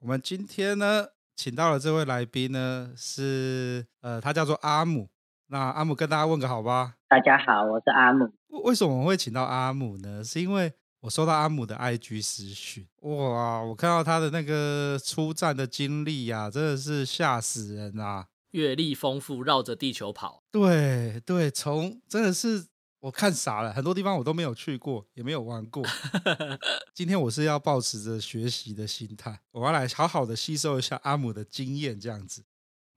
我们今天呢，请到了这位来宾呢，是呃，他叫做阿姆。那阿姆跟大家问个好吧。大家好，我是阿姆。为什么我会请到阿姆呢？是因为我收到阿姆的 IG 私讯，哇，我看到他的那个出战的经历呀、啊，真的是吓死人啊！阅历丰富，绕着地球跑。对对，从真的是。我看傻了，很多地方我都没有去过，也没有玩过。今天我是要保持着学习的心态，我要来好好的吸收一下阿姆的经验，这样子。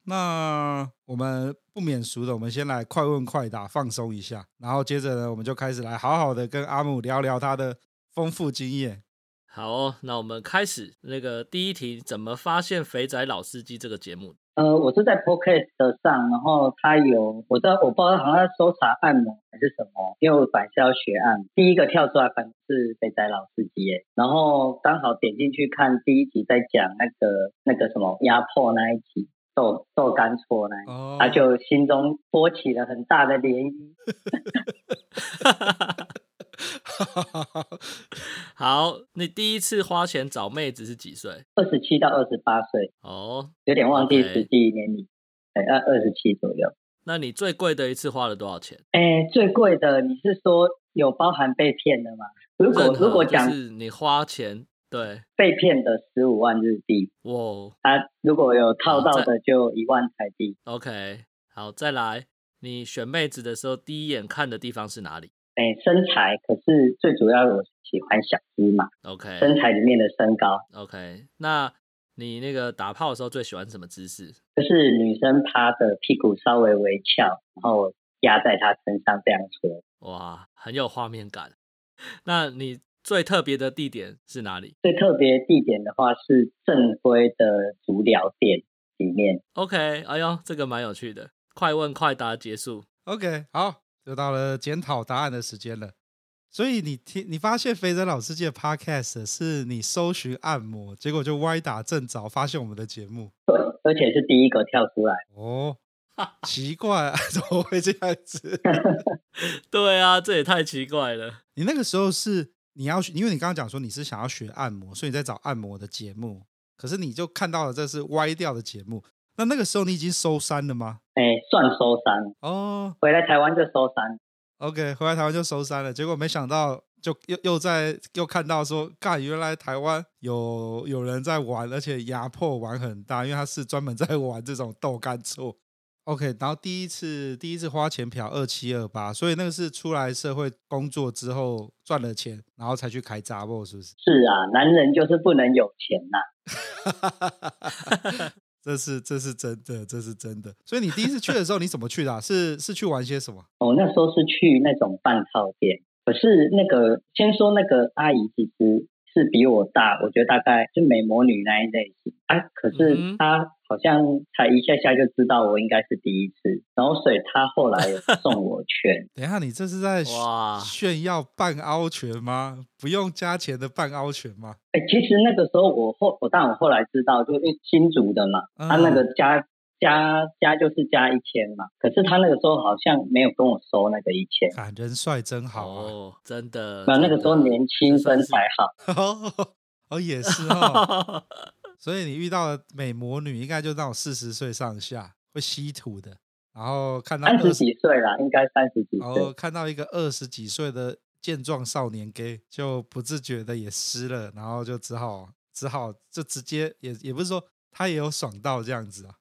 那我们不免俗的，我们先来快问快答，放松一下，然后接着呢，我们就开始来好好的跟阿姆聊聊他的丰富经验。好哦，那我们开始那个第一题，怎么发现《肥仔老司机》这个节目？呃，我是在 Podcast 上，然后他有，我知道，我不知道好像在搜查按摩还是什么，因为我本来是要学按摩，第一个跳出来反正是肥仔老司机耶，然后刚好点进去看第一集，在讲那个那个什么压迫那一集，豆豆干错那一集，他、oh. 就心中波起了很大的涟漪。好，你第一次花钱找妹子是几岁？二十七到二十八岁。哦，有点忘记实际年龄，哎，二二十七左右。那你最贵的一次花了多少钱？哎，最贵的你是说有包含被骗的吗？如果如果讲是你花钱对被骗的十五万日币，哇，啊，如果有套到的就一万台币。OK，好，再来，你选妹子的时候第一眼看的地方是哪里？哎，身材，可是最主要我喜欢小资嘛。OK，身材里面的身高。OK，那你那个打炮的时候最喜欢什么姿势？就是女生趴的屁股稍微微翘，然后压在她身上这样搓。哇，很有画面感。那你最特别的地点是哪里？最特别的地点的话是正规的足疗店里面。OK，哎呦，这个蛮有趣的。快问快答结束。OK，好。又到了检讨答案的时间了，所以你听，你发现肥仔老司机的 Podcast 是你搜寻按摩，结果就歪打正着发现我们的节目，对，而且是第一个跳出来哦，奇怪啊，怎么会这样子？对啊，这也太奇怪了。你那个时候是你要，因为你刚刚讲说你是想要学按摩，所以你在找按摩的节目，可是你就看到了这是歪掉的节目。那那个时候你已经收山了吗？哎、欸，算收山哦。回来台湾就收山。OK，回来台湾就收山了。结果没想到，就又又在又看到说，干，原来台湾有有人在玩，而且压迫玩很大，因为他是专门在玩这种豆干醋。OK，然后第一次第一次花钱嫖二七二八，所以那个是出来社会工作之后赚了钱，然后才去开杂货，是不是？是啊，男人就是不能有钱呐、啊。这是这是真的，这是真的。所以你第一次去的时候，你怎么去的啊？是是去玩些什么？我，那时候是去那种半套店。可是那个，先说那个阿姨，其实。是比我大，我觉得大概是美魔女那一类型啊。可是她好像才一下下就知道我应该是第一次，然后所以她后来送 我拳。等一下，你这是在炫耀半凹拳吗？不用加钱的半凹拳吗？哎、欸，其实那个时候我后我但我后来知道，就因为新竹的嘛，他那个加。加加就是加一千嘛，可是他那个时候好像没有跟我收那个一千。啊人帅真好哦，真的。那那个时候年轻身材好。哦，哦也是哦。所以你遇到的美魔女应该就那种四十岁上下会稀土的，然后看到三十几岁了，应该三十几岁。然后看到一个二十几岁的健壮少年 gay，就不自觉的也湿了，然后就只好只好就直接也也不是说。他也有爽到这样子啊，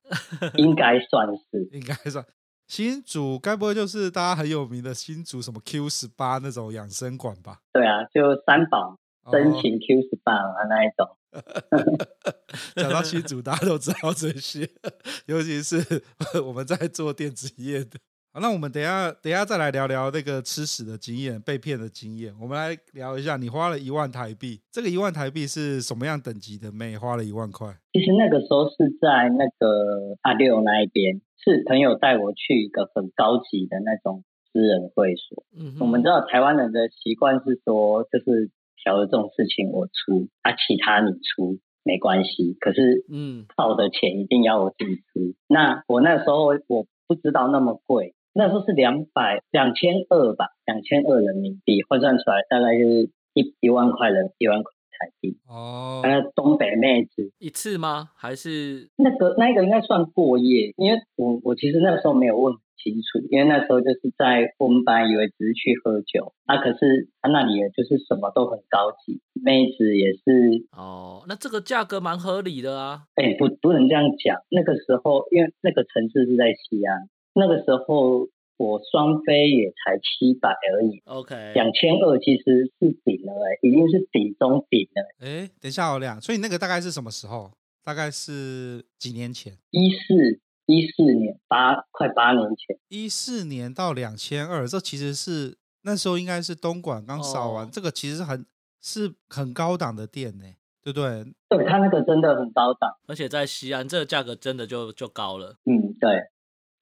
应该算是，应该算。新竹该不会就是大家很有名的新竹什么 Q 十八那种养生馆吧？对啊，就三宝真情 Q 十八啊那一种。讲到新竹，大家都知道这些，尤其是 我们在做电子业的。好，那我们等一下等一下再来聊聊那个吃屎的经验、被骗的经验。我们来聊一下，你花了一万台币，这个一万台币是什么样等级的妹花了一万块？其实那个时候是在那个阿六那一边，是朋友带我去一个很高级的那种私人会所。嗯，我们知道台湾人的习惯是说，就是小的这种事情我出，啊，其他你出。没关系，可是嗯，泡的钱一定要我自己出。嗯、那我那时候我不知道那么贵，那时候是两百两千二吧，两千二人民币换算出来大概就是一一万块人一万块台币哦。那东北妹子一次吗？还是那个那个应该算过夜？因为我我其实那个时候没有问。清楚，因为那时候就是在我们班，以为只是去喝酒，啊，可是他那里就是什么都很高级，妹子也是哦，那这个价格蛮合理的啊。哎，不，不能这样讲。那个时候，因为那个城市是在西安，那个时候我双飞也才七百而已。OK，两千二其实是顶了，哎，已经是顶中顶了。哎，等一下，我俩，所以那个大概是什么时候？大概是几年前？一四。一四年八快八年前，一四年到两千二，这其实是那时候应该是东莞刚扫完，哦、这个其实很是很高档的店呢，对不对？对，他那个真的很高档，而且在西安，这个价格真的就就高了。嗯，对，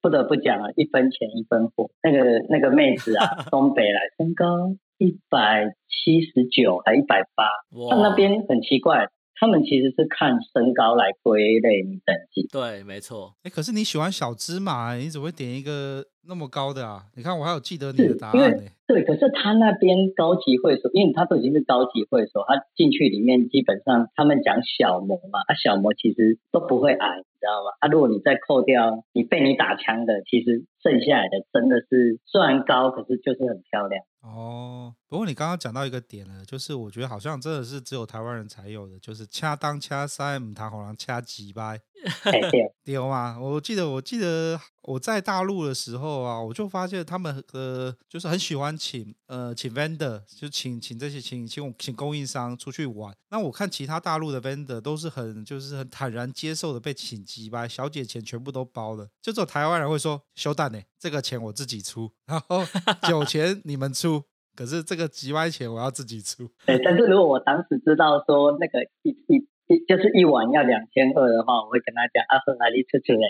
不得不讲啊，一分钱一分货。那个那个妹子啊，东北来，身高一百七十九还一百八，他那边很奇怪。他们其实是看身高来归类你等级，对，没错。哎，可是你喜欢小芝麻，你怎么会点一个那么高的啊？你看我还有记得你的答案呢。对，可是他那边高级会所，因为他都已经是高级会所，他进去里面基本上他们讲小模嘛，啊，小模其实都不会矮，你知道吗？啊，如果你再扣掉你被你打枪的，其实剩下来的真的是虽然高，可是就是很漂亮。哦，不过你刚刚讲到一个点了，就是我觉得好像真的是只有台湾人才有的，就是掐当掐塞，唔谈好像掐几掰。丢 吗？我记得，我记得我在大陆的时候啊，我就发现他们呃，就是很喜欢请呃请 vendor，就请请这些请请请供应商出去玩。那我看其他大陆的 vendor 都是很就是很坦然接受的被请几掰，小姐钱全部都包了，就只有台湾人会说修蛋呢，这个钱我自己出，然后酒钱你们出，可是这个几万钱我要自己出。对，但是如果我当时知道说那个一一一。就是一碗要两千二的话，我会跟他讲啊，和哪里出去嘞？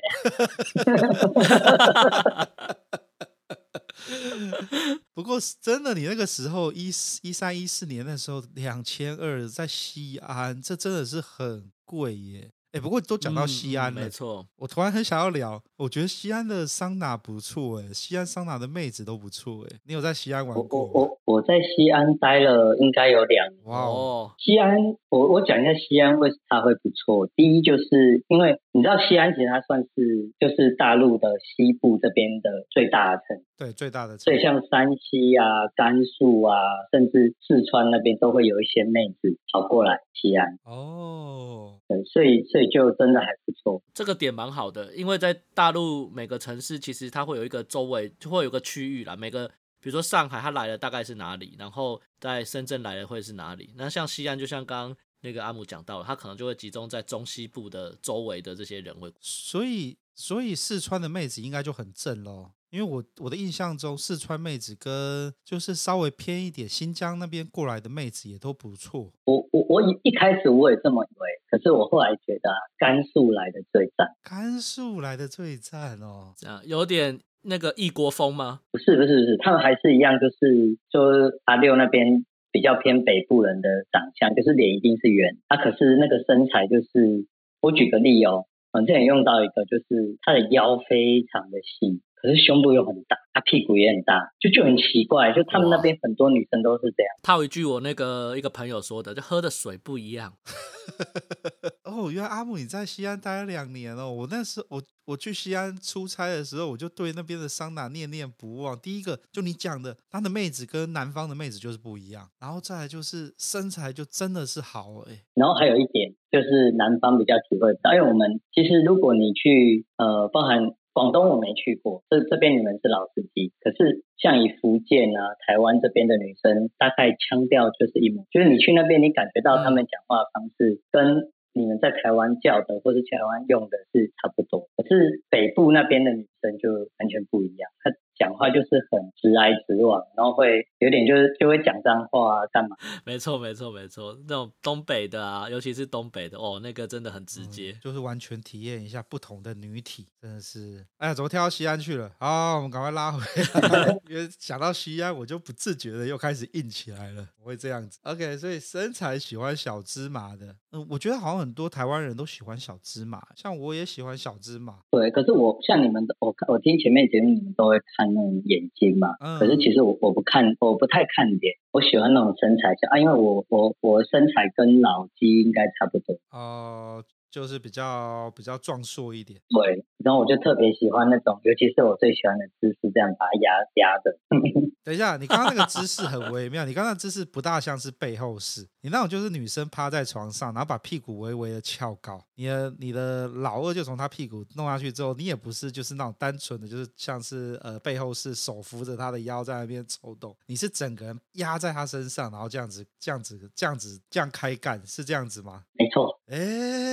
不过真的，你那个时候一一三一四年的时候两千二在西安，这真的是很贵耶。哎，不过都讲到西安了，嗯、没错。我突然很想要聊，我觉得西安的桑拿不错，哎，西安桑拿的妹子都不错，哎，你有在西安玩过？我我我在西安待了应该有两年。哇哦，西安，我我讲一下西安为什么它会不错。第一，就是因为你知道西安其实它算是就是大陆的西部这边的最大的城，对，最大的城。所以像山西啊、甘肃啊，甚至四川那边都会有一些妹子跑过来西安。哦，对，所以所以。就真的还不错，这个点蛮好的，因为在大陆每个城市其实它会有一个周围就会有个区域啦，每个比如说上海它来的大概是哪里，然后在深圳来的会是哪里，那像西安就像刚刚那个阿姆讲到了，它可能就会集中在中西部的周围的这些人会，所以所以四川的妹子应该就很正咯。因为我我的印象中，四川妹子跟就是稍微偏一点新疆那边过来的妹子也都不错。我我我一一开始我也这么以为，可是我后来觉得甘肃来的最赞。甘肃来的最赞哦，这样有点那个异国风吗？不是不是不是，他们还是一样，就是就是阿六那边比较偏北部人的长相，就是脸一定是圆，他、啊、可是那个身材就是，我举个例哦，我之前用到一个，就是他的腰非常的细。可是胸部又很大，他屁股也很大，就就很奇怪，就他们那边很多女生都是这样。他有一句我那个一个朋友说的，就喝的水不一样。哦，原来阿木你在西安待了两年哦。我那时候我我去西安出差的时候，我就对那边的桑拿念念不忘。第一个就你讲的，他的妹子跟南方的妹子就是不一样，然后再来就是身材就真的是好哎。然后还有一点就是南方比较体会到，因为我们其实如果你去呃，包含。广东我没去过，这这边你们是老司机。可是像以福建啊、台湾这边的女生，大概腔调就是一模，就是你去那边，你感觉到他们讲话的方式跟你们在台湾叫的或是台湾用的是差不多。可是北部那边的女生就完全不一样，她讲话就是很直来直往，然后会有点就是就会讲脏话啊，干嘛？没错，没错，没错，那种东北的啊，尤其是东北的哦，那个真的很直接，嗯、就是完全体验一下不同的女体，真的是。哎呀，怎么跳到西安去了？好，我们赶快拉回来，因为想到西安，我就不自觉的又开始硬起来了，我会这样子。OK，所以身材喜欢小芝麻的，嗯，我觉得好像很多台湾人都喜欢小芝麻，像我也喜欢小芝麻。对，可是我像你们，我我听前面节目你们都会看那种眼睛嘛，嗯、可是其实我我不看，我不太看脸，我喜欢那种身材像啊，因为我我我身材跟老鸡应该差不多哦。呃就是比较比较壮硕一点，对，然后我就特别喜欢那种，尤其是我最喜欢的姿势，这样把它压压的。等一下，你刚刚那个姿势很微妙，你刚刚的姿势不大像是背后式，你那种就是女生趴在床上，然后把屁股微微的翘高，你的你的老二就从她屁股弄下去之后，你也不是就是那种单纯的，就是像是呃背后式，手扶着她的腰在那边抽动，你是整个人压在她身上，然后这样子这样子这样子这样开干，是这样子吗？没错。哎。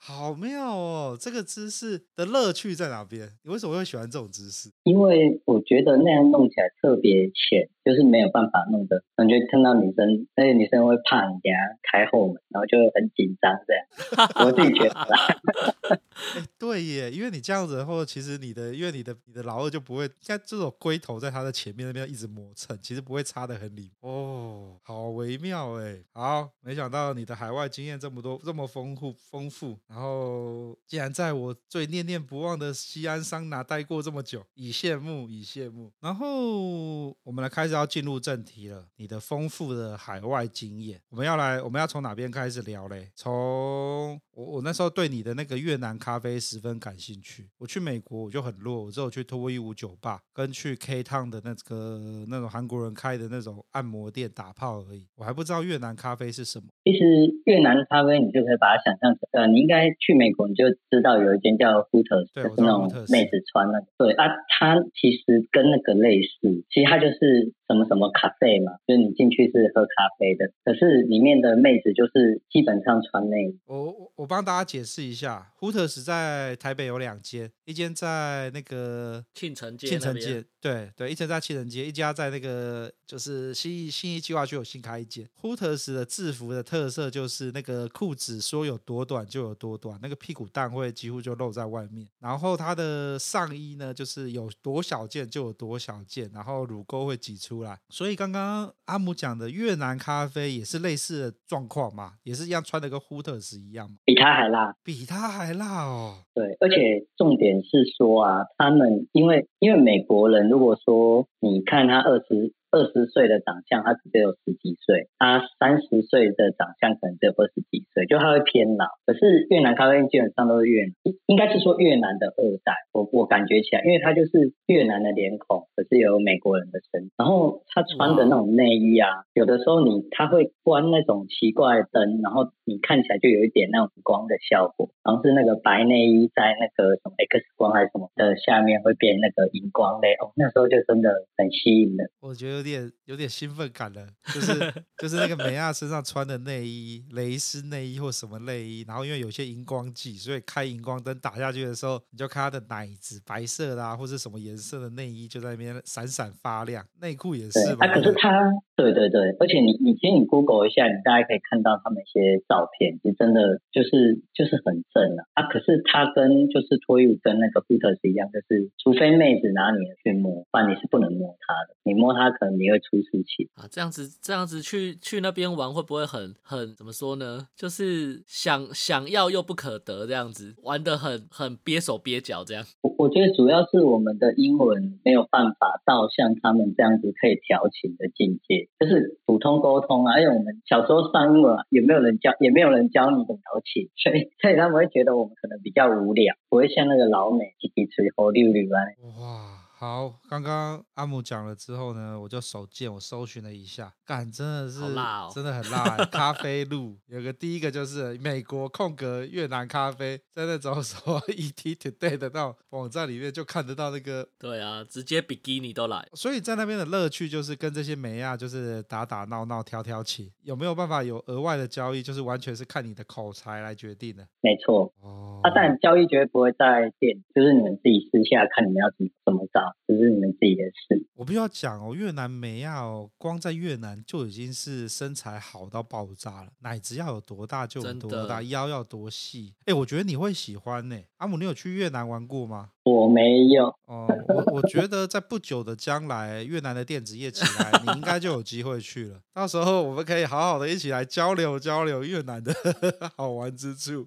好妙哦！这个姿势的乐趣在哪边？你为什么会喜欢这种姿势？因为我觉得那样弄起来特别浅，就是没有办法弄的。感觉看到女生，那些女生会怕人家开后门，然后就很紧张这样。我自己觉得啦。对耶，因为你这样子的话，其实你的，因为你的你的老二就不会像这种龟头在他的前面那边一直磨蹭，其实不会插得很里。哦，好微妙哎！好，没想到你的海外经验这么多，这么丰富丰富。然后，竟然在我最念念不忘的西安桑拿待过这么久，以羡慕，以羡慕。然后，我们来开始要进入正题了。你的丰富的海外经验，我们要来，我们要从哪边开始聊嘞？从我我那时候对你的那个越南咖啡十分感兴趣。我去美国我就很弱，我只有去脱衣舞酒吧跟去 K Town 的那个那种韩国人开的那种按摩店打炮而已。我还不知道越南咖啡是什么。其实越南咖啡你就可以把它想象成，呃，你应该。去美国你就知道有一间叫 Hooters，就是那种妹子穿那个。对啊，它其实跟那个类似，其实它就是是什么什么咖啡嘛，就是你进去是喝咖啡的，可是里面的妹子就是基本上穿内衣。我我我帮大家解释一下，Hooters 在台北有两间，一间在那个庆城街，庆城街，对对，一间在庆城街，一家在那个就是新义新义计划区有新开一间。Hooters 的制服的特色就是那个裤子说有多短就有多短，那个屁股蛋会几乎就露在外面。然后它的上衣呢，就是有多小件就有多小件，然后乳沟会挤出来。所以刚刚阿姆讲的越南咖啡也是类似的状况嘛，也是一样穿的跟 Hooters 一样嘛？比它还辣，比它还辣哦。对，而且重点是说啊，他们因为因为美国人，如果说你看他二十。二十岁的长相，他只有十几岁；他三十岁的长相，可能只有二十几岁，就他会偏老。可是越南咖啡店基本上都是越，应该是说越南的二代。我我感觉起来，因为他就是越南的脸孔，可是有美国人的身。然后他穿的那种内衣啊，有的时候你他会关那种奇怪的灯，然后你看起来就有一点那种光的效果。然后是那个白内衣在那个什么 X 光还是什么的下面会变那个荧光类哦，那时候就真的很吸引人。我觉得。有点有点兴奋感了，就是就是那个美亚身上穿的内衣，蕾丝内衣或什么内衣，然后因为有些荧光剂，所以开荧光灯打下去的时候，你就看她的奶子，白色的啊，或是什么颜色的内衣就在那边闪闪发亮，内裤也是。啊，可是他，对对对，而且你你其实你 Google 一下，你大概可以看到他们一些照片，就真的就是就是很正啊。啊，可是他跟就是脱衣舞跟那个 Hooters 一样，就是除非妹子拿你去摸，不然你是不能摸他的，你摸他可能。你会出事情啊！这样子，这样子去去那边玩会不会很很怎么说呢？就是想想要又不可得，这样子玩的很很憋手憋脚这样。我我觉得主要是我们的英文没有办法到像他们这样子可以调情的境界，就是普通沟通啊。因为我们小时候上英文也没有人教，也没有人教你怎么调情，所以所以他们会觉得我们可能比较无聊，不会像那个老美叽叽吹吼溜溜啊。哇！好，刚刚阿姆讲了之后呢，我就手贱，我搜寻了一下，干真的是，辣哦、真的很辣。咖啡路有个第一个就是美国空格越南咖啡，在那种什么 ET Today 的那种网站里面就看得到那个。对啊，直接比基尼都来。所以在那边的乐趣就是跟这些美亚就是打打闹闹、挑挑起，有没有办法有额外的交易？就是完全是看你的口才来决定的。没错。哦。啊，但交易绝对不会在店，就是你们自己私下看你们要怎么怎么找。好，这是你们自己的事。我必须要讲哦，越南美亚哦，光在越南就已经是身材好到爆炸了，奶子要有多大就有多大，腰要多细。哎，我觉得你会喜欢呢。阿姆，你有去越南玩过吗？我没有。哦，我我觉得在不久的将来，越南的电子业起来，你应该就有机会去了。到时候我们可以好好的一起来交流交流越南的 好玩之处。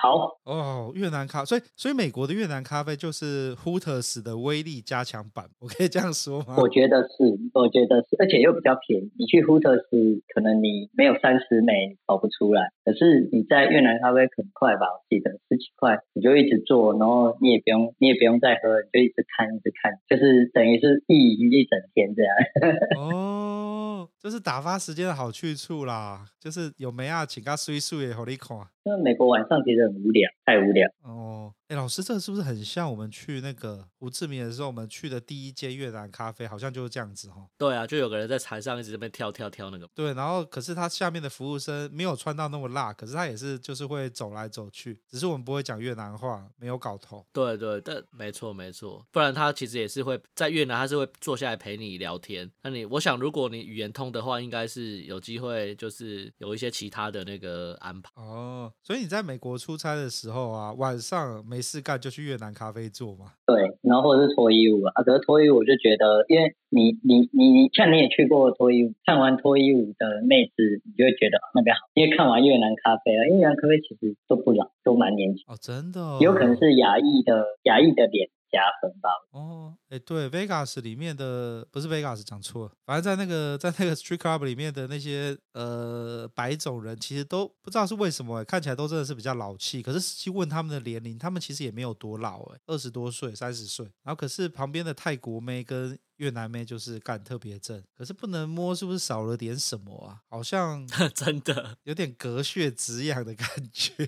好哦，越南咖，所以所以美国的越南咖啡就是 Hooters 的威力加强版，我可以这样说吗？我觉得是，我觉得是，而且又比较便宜。你去 Hooters 可能你没有三十美跑不出来，可是你在越南咖啡很快吧？我记得十几块，你就一直做，然后你也不用你也不用再喝，你就一直看一直看，就是等于是意淫一整天这样。哦，这是打发时间的好去处啦，就是有没啊，请个水水也好你看。因为美国晚上其实很无聊，太无聊哦。哎，老师，这个是不是很像我们去那个胡志明的时候，我们去的第一间越南咖啡，好像就是这样子哈、哦？对啊，就有个人在台上一直在那边跳跳跳那个。对，然后可是他下面的服务生没有穿到那么辣，可是他也是就是会走来走去，只是我们不会讲越南话，没有搞头。对对，但没错没错，不然他其实也是会在越南，他是会坐下来陪你聊天。那你我想，如果你语言通的话，应该是有机会，就是有一些其他的那个安排。哦，所以你在美国出差的时候啊，晚上没事干就去越南咖啡做嘛？对，然后或者是脱衣舞啊，可是脱衣舞我就觉得，因为你你你像你也去过脱衣舞，看完脱衣舞的妹子，你就会觉得那边好，因为看完越南咖啡啊，因为越南咖啡其实都不老，都蛮年轻哦，真的、哦，有可能是亚裔的亚裔的脸。加分吧。哦，哎，对，Vegas 里面的不是 Vegas 讲错了，反正在那个在那个 Street Club 里面的那些呃白种人，其实都不知道是为什么，看起来都真的是比较老气。可是去问他们的年龄，他们其实也没有多老，哎，二十多岁、三十岁。然后可是旁边的泰国妹跟越南妹就是干特别正，可是不能摸，是不是少了点什么啊？好像 真的有点隔靴止痒的感觉。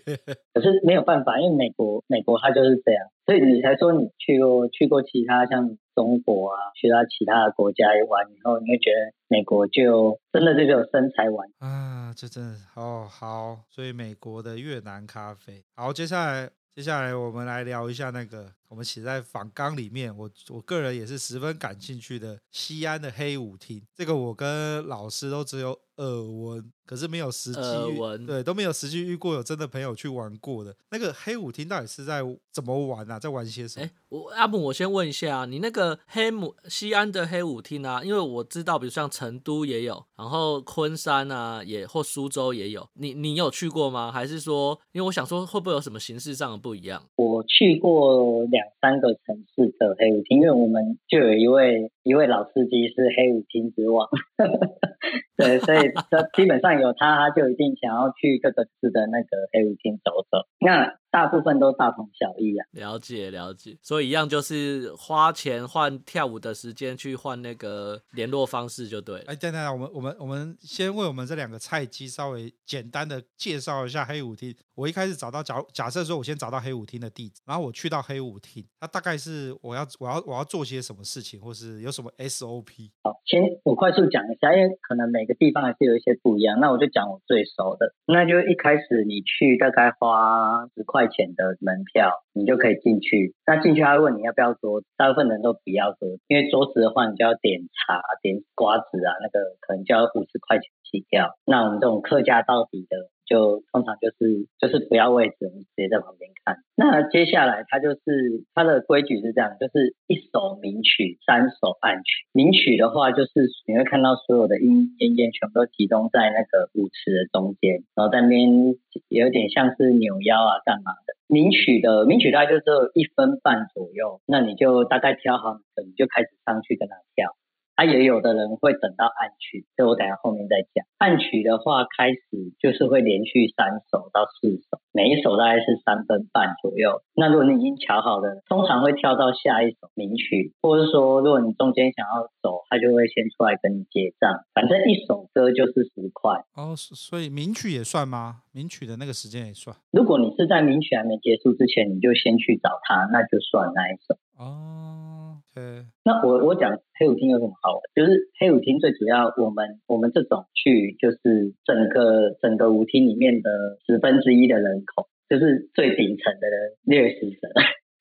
可是没有办法，因为美国美国它就是这样，所以你才说你去过去过其他像中国啊，去到其他的国家玩以后，你会觉得美国就真的就有身材玩啊，这真的哦好，所以美国的越南咖啡好，接下来。接下来我们来聊一下那个我们写在访纲里面，我我个人也是十分感兴趣的西安的黑舞厅。这个我跟老师都只有耳闻，可是没有实际遇，对，都没有实际遇过有真的朋友去玩过的。那个黑舞厅到底是在怎么玩啊？在玩些什么？哎，我阿姆，我先问一下啊，你那个黑母西安的黑舞厅啊，因为我知道，比如像成都也有，然后昆山啊也或苏州也有，你你有去过吗？还是说，因为我想说会不会有什么形式上的不一样？我去过两三个城市的黑舞厅，因为我们就有一位一位老司机是黑舞厅之王，对，所以这基本上有他，他就一定想要去各个市的那个黑舞厅走走。那大部分都大同小异啊。了解了解，所以一样就是花钱换跳舞的时间去换那个联络方式就对了。哎，等等，我们我们我们先为我们这两个菜鸡稍微简单的介绍一下黑舞厅。我一开始找到假假设说，我先找到黑舞厅的地址，然后我去到黑舞厅，它大概是我要我要我要做些什么事情，或是有什么 SOP？好，先我快速讲一下，因为可能每个地方还是有一些不一样。那我就讲我最熟的，那就一开始你去大概花十块钱的门票，你就可以进去。那进去他会问你要不要桌子，大部分人都不要桌子，因为桌子的话你就要点茶、点瓜子啊，那个可能就要五十块钱起跳。那我们这种客家到底的。就通常就是就是不要位置，你直接在旁边看。那接下来它就是它的规矩是这样，就是一首名曲，三首暗曲。名曲的话，就是你会看到所有的音音乐全部都集中在那个舞池的中间，然后在那边有点像是扭腰啊干嘛的。名曲的名曲大概就只有一分半左右，那你就大概挑好，你就开始上去跟他跳。他也有的人会等到暗曲，这我等下后面再讲。暗曲的话，开始就是会连续三首到四首，每一首大概是三分半左右。那如果你已经调好了，通常会跳到下一首名曲，或者说如果你中间想要走，他就会先出来跟你结账。反正一首歌就是十块。哦，所以名曲也算吗？名曲的那个时间也算？如果你是在名曲还没结束之前，你就先去找他，那就算那一首。哦。嗯，那我我讲黑舞厅有什么好玩？就是黑舞厅最主要，我们我们这种去就是整个整个舞厅里面的十分之一的人口，就是最顶层的人掠食者。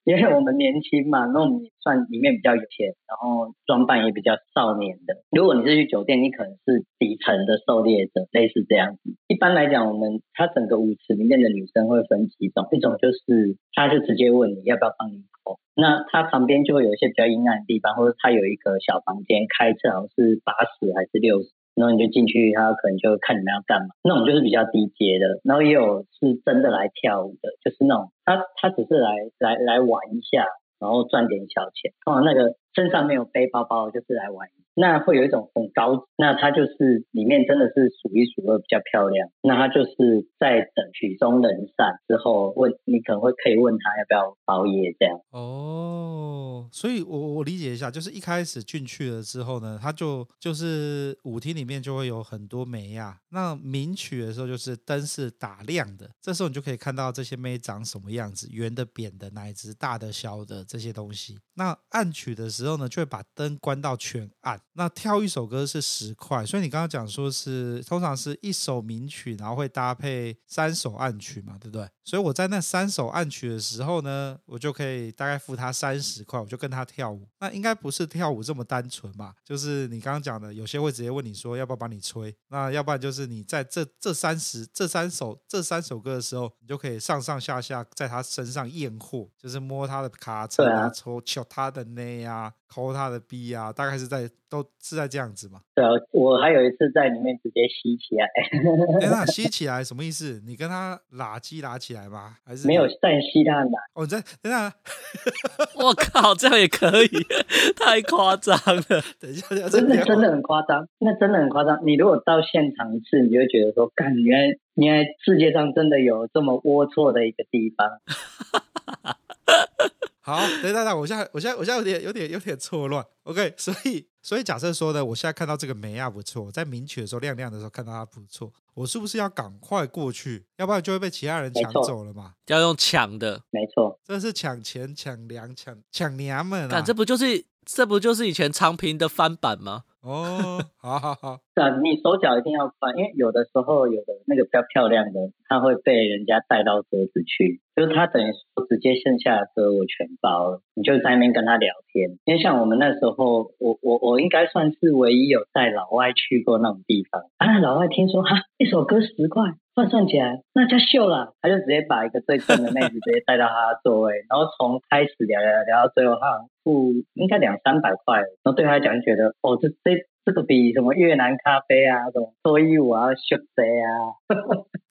因为我们年轻嘛，那我们算里面比较有钱，然后装扮也比较少年的。如果你是去酒店，你可能是底层的狩猎者，类似这样子。一般来讲，我们它整个舞池里面的女生会分几种，一种就是他就直接问你要不要帮你口，那他旁边就会有一些比较阴暗的地方，或者他有一个小房间，开车好像是八十还是六十。然后你就进去，他可能就看你们要干嘛。那种就是比较低阶的，然后也有是真的来跳舞的，就是那种他他只是来来来玩一下，然后赚点小钱。哦，那个身上没有背包包，就是来玩。那会有一种很高，那它就是里面真的是数一数二比较漂亮。那它就是在等曲终人散之后问，你可能会可以问他要不要包夜这样。哦，所以我我理解一下，就是一开始进去了之后呢，他就就是舞厅里面就会有很多妹啊。那名曲的时候就是灯是打亮的，这时候你就可以看到这些梅长什么样子，圆的、扁的、乃至大的、小的这些东西。那暗曲的时候呢，就会把灯关到全暗。那跳一首歌是十块，所以你刚刚讲说是通常是一首名曲，然后会搭配三首暗曲嘛，对不对？所以我在那三首暗曲的时候呢，我就可以大概付他三十块，我就跟他跳舞。那应该不是跳舞这么单纯吧？就是你刚刚讲的，有些会直接问你说要不要帮你吹，那要不然就是你在这这三十这三首这三首歌的时候，你就可以上上下下在他身上验货，就是摸他的卡车啊，抽敲他的内啊。抠他的逼啊，大概是在都是在这样子嘛。对啊，我还有一次在里面直接吸起来。哎，那 吸起来什么意思？你跟他拉鸡拉起来吗？还是没有在吸他的？哦，在等下，我靠，这样也可以？太夸张了！等一下，真的真的很夸张，那真的很夸张。你如果到现场一次，你就会觉得说，干，原来原来世界上真的有这么龌龊的一个地方。好，等等等，我现在我现在我现在有点有点有点错乱。OK，所以所以假设说呢，我现在看到这个梅亚不错，在名曲的时候亮亮的时候看到它不错，我是不是要赶快过去？要不然就会被其他人抢走了嘛？要用抢的，没错，这是抢钱、抢粮、抢抢娘们啊！这不就是这不就是以前长平的翻版吗？哦，好好好，是啊，你手脚一定要快，因为有的时候有的那个比较漂亮的，他会被人家带到桌子去，就是他等于说直接剩下的歌我全包了，你就在那边跟他聊天。因为像我们那时候，我我我应该算是唯一有带老外去过那种地方啊。老外听说哈，一首歌十块，换算起来那叫秀了，他就直接把一个最正的妹子直接带到他的座位，然后从开始聊聊聊到最后哈。应该两三百块，然后对他来讲就觉得，哦，这这这个比什么越南咖啡啊，什么脱衣舞啊，秀谁啊？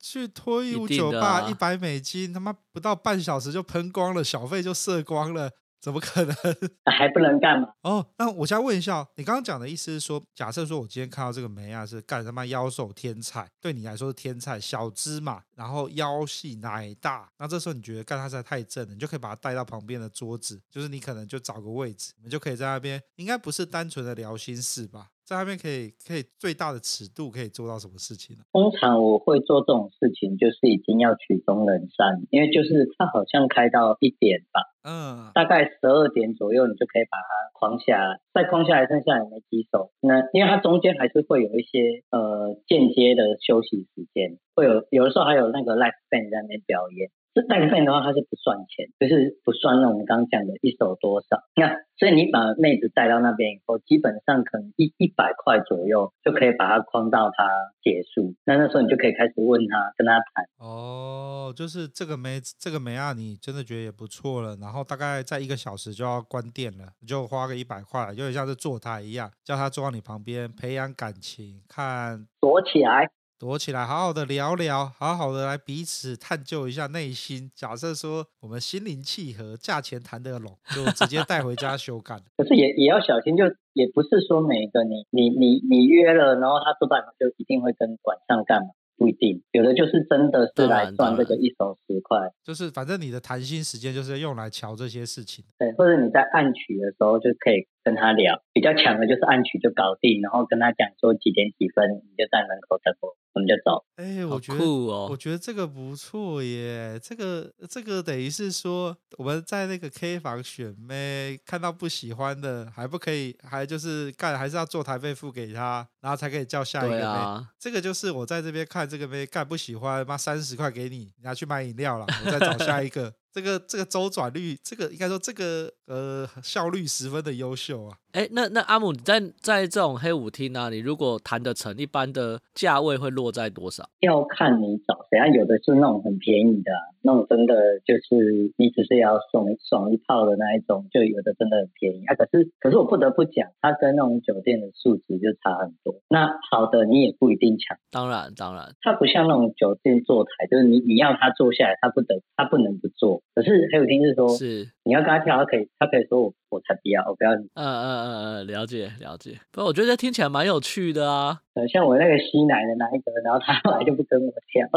去脱衣舞酒吧一百美金，他妈不到半小时就喷光了，小费就射光了。怎么可能？还不能干嘛？哦，那我想问一下，你刚刚讲的意思是说，假设说我今天看到这个梅啊，是干他妈妖兽天菜，对你来说是天菜，小芝麻，然后腰细奶大，那这时候你觉得干他实在太正了，你就可以把他带到旁边的桌子，就是你可能就找个位置，你们就可以在那边，应该不是单纯的聊心事吧？在那边可以可以最大的尺度可以做到什么事情呢？通常我会做这种事情，就是已经要曲终人散，因为就是它好像开到一点吧，嗯，大概十二点左右，你就可以把它框下来，再框下来剩下也没几首。那因为它中间还是会有一些呃间接的休息时间，会有有的时候还有那个 live band 在那边表演。这带费的话，它是不算钱，就是不算那我们刚刚讲的一手多少。那所以你把妹子带到那边以后，基本上可能一一百块左右就可以把它框到它结束。那那时候你就可以开始问他，跟他谈。哦，就是这个妹子，这个妹啊，你真的觉得也不错了。然后大概在一个小时就要关店了，你就花个一百块，有点像是坐台一样，叫他坐到你旁边，培养感情，看躲起来。躲起来，好好的聊聊，好好的来彼此探究一下内心。假设说我们心灵契合，价钱谈得拢，就直接带回家修改。可是也也要小心，就也不是说每个你你你你约了，然后他做到就一定会跟晚上干嘛。不一定，有的就是真的是来赚这个一手十块，就是反正你的谈心时间就是用来瞧这些事情。对，或者你在暗取的时候就可以跟他聊，比较强的就是暗取就搞定，然后跟他讲说几点几分你就在门口等我，我们就走。哎、欸，我觉得，哦、我觉得这个不错耶，这个这个等于是说我们在那个 K 房选妹，看到不喜欢的还不可以，还就是干还是要做台费付给他，然后才可以叫下一个妹。啊、这个就是我在这边看。这个妹干不喜欢，妈三十块给你，你拿去买饮料了，我再找下一个。这个这个周转率，这个应该说这个呃效率十分的优秀啊。哎，那那阿姆你在在这种黑舞厅啊，你如果谈得成，一般的价位会落在多少？要看你找谁啊，有的是那种很便宜的，那种真的就是你只是要爽爽一套的那一种，就有的真的很便宜啊。可是可是我不得不讲，它跟那种酒店的素质就差很多。那好的你也不一定抢，当然当然，它不像那种酒店坐台，就是你你要他坐下来，他不得他不能不坐。可是黑舞厅是说，是你要跟他跳，他可以他可以说我我才不要，我不要你。嗯嗯嗯嗯，了解了解。不过我觉得听起来蛮有趣的啊。像我那个吸奶的那一个，然后他后来就不跟我跳。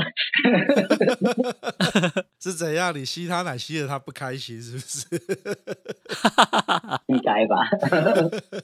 是怎样？你吸他奶吸的他不开心，是不是？应该吧。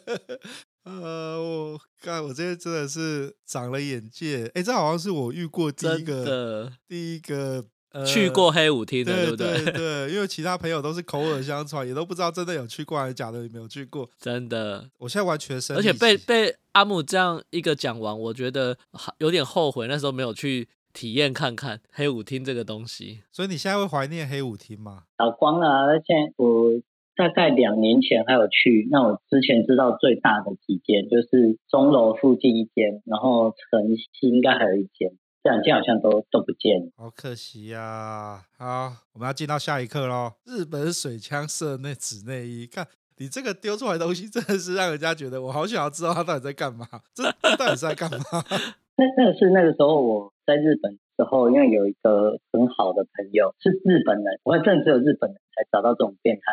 呃，我看我这边真的是长了眼界。哎、欸，这好像是我遇过第一个第一个。呃、去过黑舞厅的，对对不对？对 对，因为其他朋友都是口耳相传，也都不知道真的有去过还是假的，有没有去过？真的，我现在完全生，而且被被阿姆这样一个讲完，我觉得有点后悔，那时候没有去体验看看黑舞厅这个东西。所以你现在会怀念黑舞厅吗？老光了，而且我大概两年前还有去。那我之前知道最大的几间，就是钟楼附近一间，然后城西应该还有一间。这两件好像都都不见了，好可惜呀、啊！好，我们要进到下一课喽。日本水枪射内纸内衣，看你这个丢出来的东西，真的是让人家觉得我好想要知道他到底在干嘛。这这到底是在干嘛？那那个是那个时候我在日本的时候，因为有一个很好的朋友是日本人，我还真的只有日本人才找到这种变态。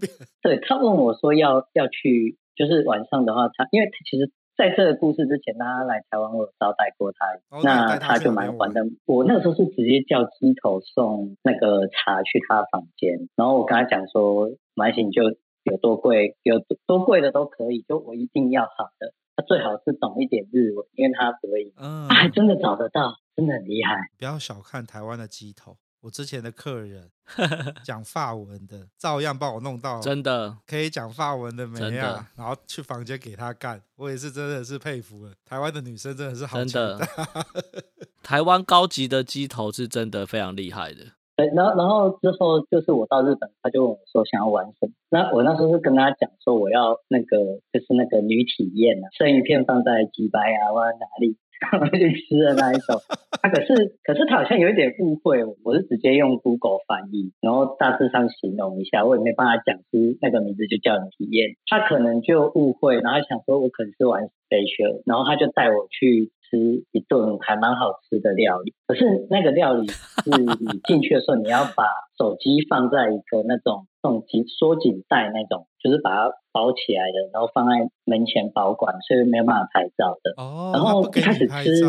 对，他问我说要要去，就是晚上的话，他因为他其实。在这个故事之前，他来台湾，我有招待过他，哦、那他就蛮欢的。我那个时候是直接叫机头送那个茶去他房间，然后我跟他讲说，买行就有多贵，有多贵的都可以，就我一定要好的，他最好是懂一点日文，因为他可以，嗯，他还真的找得到，真的很厉害。不要小看台湾的机头。我之前的客人 讲法文的，照样帮我弄到，真的可以讲法文的美亚，然后去房间给他干，我也是真的是佩服了。台湾的女生真的是好强大，台湾高级的机头是真的非常厉害的。对，然后然后之后就是我到日本，他就问我说想要玩什么，那我那时候是跟他讲说我要那个就是那个女体验啊，生鱼片放在几百啊，或者哪里。去吃的那一种，他、啊、可是可是他好像有一点误会，我是直接用 Google 翻译，然后大致上形容一下，我也没办法讲出那个名字就叫你体验，他可能就误会，然后想说我可能是玩 special，然后他就带我去吃一顿还蛮好吃的料理，可是那个料理是你进去的时候你要把手机放在一个那种。那种紧缩紧带那种，就是把它包起来的，然后放在门前保管，所以没有办法拍照的。哦。然后一开始吃，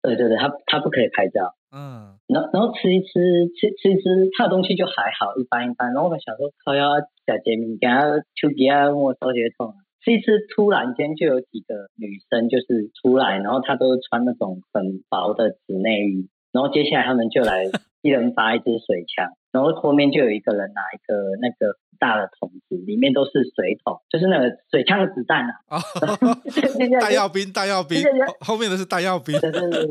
对对对，他他不可以拍照。嗯。然后然后吃一吃，吃吃一吃，他的东西就还好，一般一般。然后我想说，他要假杰米，给他丘吉亚我手血痛。吃一吃，突然间就有几个女生就是出来，然后她都穿那种很薄的纸内衣，然后接下来他们就来 一人发一支水枪。然后后面就有一个人拿一个那个大的桶子，里面都是水桶，就是那个水枪的子弹啊。哦，弹药兵，弹药兵，后面的是弹药兵。对对对。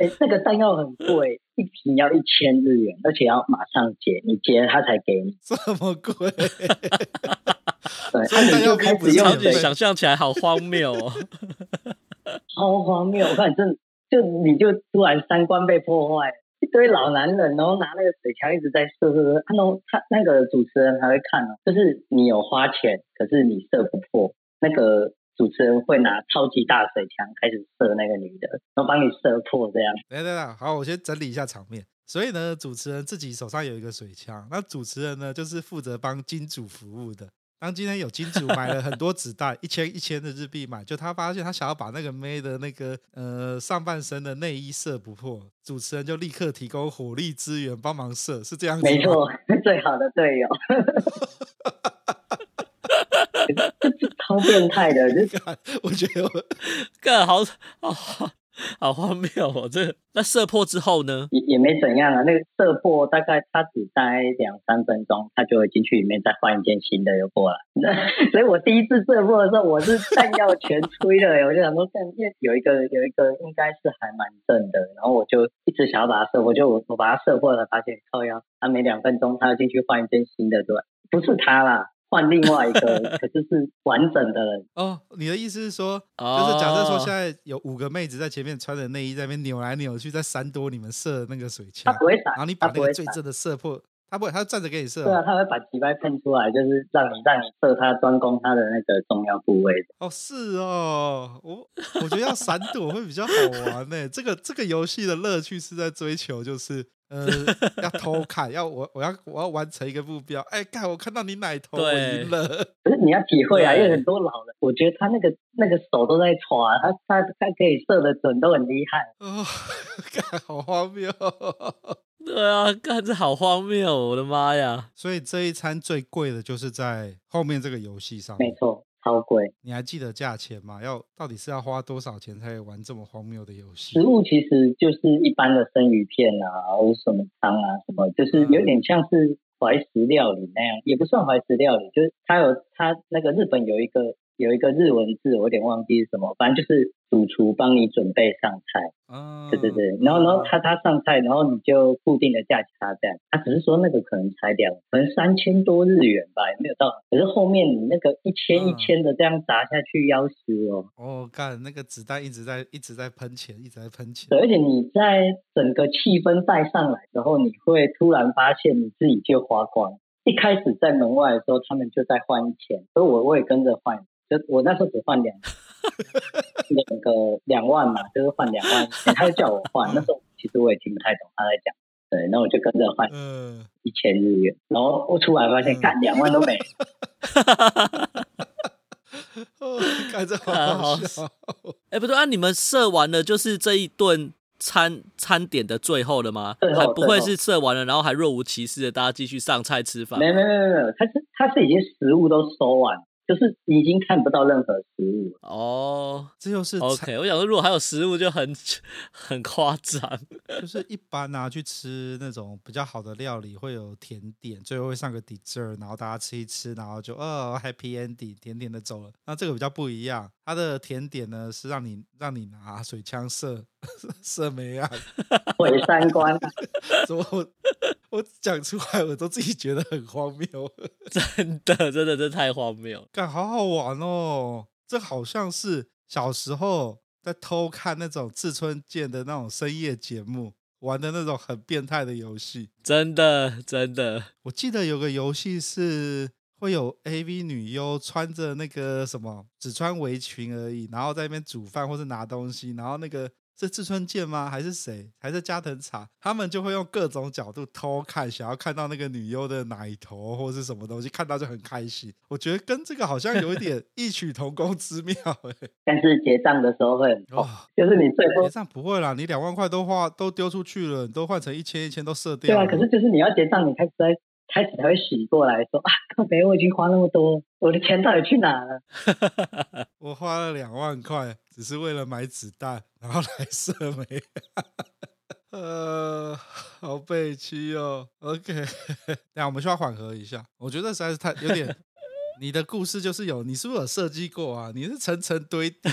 哎，这个弹药很贵，一瓶要一千日元，而且要马上结，你结了他才给你。这么贵？对，那你就开始用水，想象起来好荒谬哦。好荒谬！我看你真就你就突然三观被破坏。一堆老男人，然后拿那个水枪一直在射，射射。他那他那个主持人还会看哦，就是你有花钱，可是你射不破，那个主持人会拿超级大水枪开始射那个女的，然后帮你射破这样。等等等，好，我先整理一下场面。所以呢，主持人自己手上有一个水枪，那主持人呢就是负责帮金主服务的。当今天有金主买了很多纸袋，一千一千的日币买，就他发现他想要把那个妹的那个呃上半身的内衣射不破，主持人就立刻提供火力支援帮忙射，是这样子吗？没错，最好的队友，超变态的，就我觉得我干好哦，好荒谬哦！这那射破之后呢？也也没怎样啊。那个射破大概他只待两三分钟，他就会进去里面再换一件新的又过来。所以我第一次射破的时候，我是弹药全吹了，我就想说，因为有一个有一个应该是还蛮正的，然后我就一直想要把它射破，就我把它射破了，发现靠腰，他没两分钟他要进去换一件新的，对，不是他啦。换另外一个，可是是完整的人哦。你的意思是说，就是假设说现在有五个妹子在前面穿着内衣在那边扭来扭去，在闪躲你们射的那个水枪，他不会闪，然后你把那个最正的射破，他不会，他站着给你射。对啊，他会把击败喷出来，就是让你让你射他，专攻他的那个重要部位。哦，是哦，我我觉得要闪躲会比较好玩呢。这个这个游戏的乐趣是在追求，就是。呃，要偷看，要我我要我要完成一个目标。哎，看我看到你奶头，我赢了。可是你要体会啊，因为很多老人，我觉得他那个那个手都在抓，他他他可以射得准，都很厉害。哦，看好荒谬。对啊，看这好荒谬，我的妈呀！所以这一餐最贵的就是在后面这个游戏上面。没错。超贵，你还记得价钱吗？要到底是要花多少钱才可以玩这么荒谬的游戏？食物其实就是一般的生鱼片啊，或者什么汤啊，什么就是有点像是怀石料理那样，也不算怀石料理，就是它有它那个日本有一个有一个日文字，我有点忘记是什么，反正就是。主厨帮你准备上菜，啊，对对对，然后然后他他上菜，然后你就固定的价钱他这样，他只是说那个可能才两，可能三千多日元吧，也没有到，可是后面你那个一千一千的这样砸下去，要死哦。哦，干，那个子弹一直在一直在喷钱，一直在喷钱。对，而且你在整个气氛带上来之后，你会突然发现你自己就花光。一开始在门外的时候，他们就在换钱，所以我我也跟着换，就我那时候只换两。两个两万嘛，就是换两万，他就叫我换。那时候其实我也听不太懂他在讲，对，那我就跟着换，嗯，一千日元。然后我出来发现，干两万都没。哦，干这好笑。哎，不对啊，你们射完了就是这一顿餐餐点的最后了吗？还不会是射完了，然后还若无其事的大家继续上菜吃饭？没没没没没，他是他是已经食物都收完。就是已经看不到任何食物哦，这就是 OK。我想说，如果还有食物，就很 很夸张。就是一般拿、啊、去吃那种比较好的料理，会有甜点，最后会上个 dessert，然后大家吃一吃，然后就哦 happy ending，甜甜的走了。那这个比较不一样，它的甜点呢是让你让你拿水枪射 射没啊，毁三观。怎么我我讲出来，我都自己觉得很荒谬。真的，真的，真的太荒谬。干，好好玩哦！这好像是小时候在偷看那种志村健的那种深夜节目玩的那种很变态的游戏。真的，真的，我记得有个游戏是会有 AV 女优穿着那个什么，只穿围裙而已，然后在那边煮饭或是拿东西，然后那个。是志村健吗？还是谁？还是加藤茶？他们就会用各种角度偷看，想要看到那个女优的奶头或是什么东西，看到就很开心。我觉得跟这个好像有一点 异曲同工之妙哎、欸。但是结账的时候会很痛，就是你最后结账不会啦，你两万块都花都丢出去了，你都换成一千一千都射掉。对啊，可是就是你要结账，你开始在开始才会醒过来说啊，靠北，我已经花那么多，我的钱到底去哪了？我花了两万块。只是为了买子弹，然后来射没？呃，好悲戚哦。OK，那我们需要缓和一下。我觉得实在是太有点，你的故事就是有，你是不是有设计过啊？你是层层堆叠。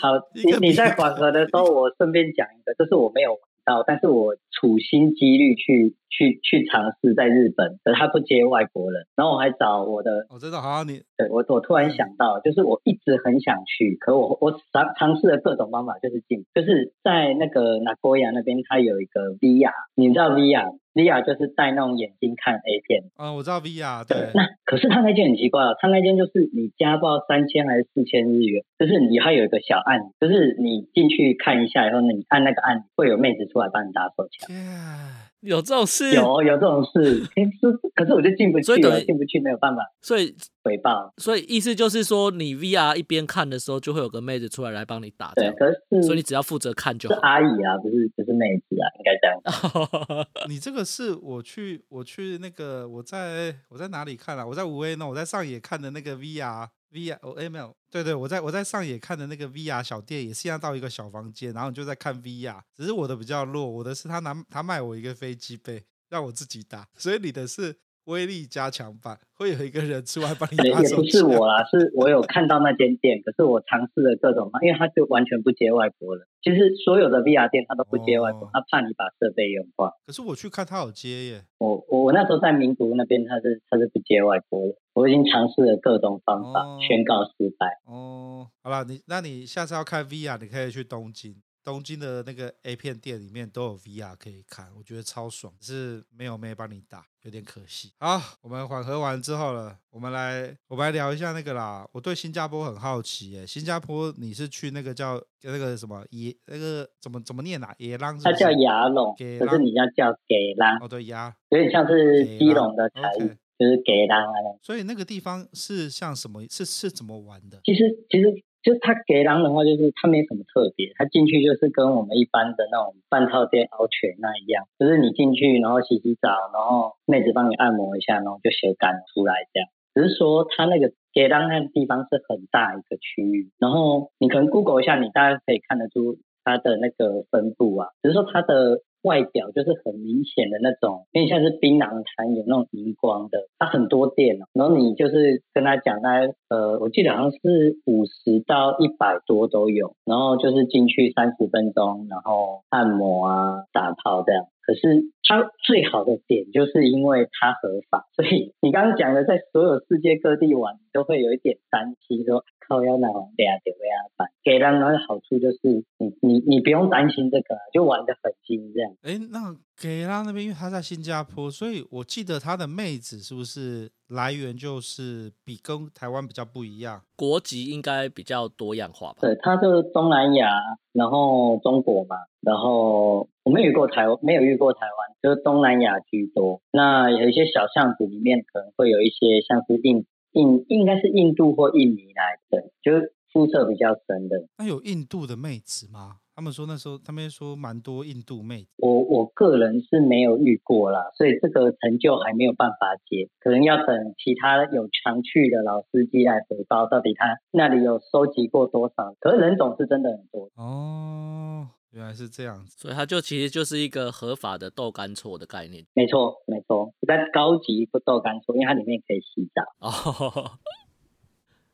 好，你你在缓和的时候，我顺便讲一个，就是我没有玩到，但是我处心积虑去。去去尝试在日本，可是他不接外国人，然后我还找我的，我知道，好像你对我我突然想到，就是我一直很想去，可我我尝尝试了各种方法，就是进，就是在那个那国亚那边，它有一个 VR，你知道 VR，VR 就是戴那种眼镜看 A 片，嗯，我知道 VR，对，对，那可是他那间很奇怪哦，他那间就是你加报三千还是四千日元，就是你还有一个小按，就是你进去看一下以后呢，你按那个按会有妹子出来帮你打手枪。Yeah. 有这种事？有有这种事，可是可是我就进不去了，进不去没有办法，所以回报。所以意思就是说，你 VR 一边看的时候，就会有个妹子出来来帮你打。对，可是所以你只要负责看就好。是阿姨啊，不是不是妹子啊，应该这样。你这个是我去我去那个我在我在哪里看啊？我在五 A 呢，我在上野看的那个 VR VR 哦，哎没有，对对，我在我在上野看的那个 VR 小店也是一样，到一个小房间，然后你就在看 VR，只是我的比较弱，我的是他拿他卖我一个飞机杯让我自己打，所以你的是。威力加强版会有一个人出来帮你打手。也不是我啦，是我有看到那间店，可是我尝试了各种，因为他就完全不接外国人。其实所有的 VR 店他都不接外国，哦、他怕你把设备用坏。可是我去看他有接耶。我我我那时候在名古屋那边，他是他是不接外国的。我已经尝试了各种方法，哦、宣告失败。哦，好了，你那你下次要看 VR，你可以去东京。东京的那个 A 片店里面都有 VR 可以看，我觉得超爽，只是没有妹帮你打，有点可惜。好，我们缓和完之后了，我们来我们来聊一下那个啦。我对新加坡很好奇耶，新加坡你是去那个叫那个什么野那个怎么怎么念啊？野狼？它叫牙龙，可是你要叫给狼。哦，对，牙，有点像是基隆的台语，就是给狼啊。所以那个地方是像什么？是是怎么玩的？其实其实。就他给狼的话，就是他没什么特别，他进去就是跟我们一般的那种半套店凹拳那一样，就是你进去然后洗洗澡，然后妹子帮你按摩一下，然后就洗干出来这样。只是说他那个给狼那个地方是很大一个区域，然后你可能 Google 一下，你大概可以看得出它的那个分布啊，只是说它的。外表就是很明显的那种，因为像是槟榔摊有那种荧光的，它很多店，然后你就是跟他讲，他呃，我记得好像是五十到一百多都有，然后就是进去三十分钟，然后按摩啊、打炮这样。可是它最好的点就是因为它合法，所以你刚刚讲的在所有世界各地玩都会有一点担心说。靠腰那种两点为阿办，给人的好处就是你你你不用担心这个，就玩得很精这样。哎，那给拉那边，因为他在新加坡，所以我记得他的妹子是不是来源就是比跟台湾比较不一样？国籍应该比较多样化吧？对，他就是东南亚，然后中国嘛，然后我没遇过台湾，没有遇过台湾，就是东南亚居多。那有一些小巷子里面可能会有一些像是印。印应该是印度或印尼来的，就是肤色比较深的。那有印度的妹子吗？他们说那时候他们说蛮多印度妹子。我我个人是没有遇过啦，所以这个成就还没有办法接，可能要等其他有常去的老司机来回报，到底他那里有收集过多少。可是人种是真的很多哦。原来是这样子，所以它就其实就是一个合法的豆干厝的概念。没错，没错，但高级不豆干厝，因为它里面可以洗澡。哦，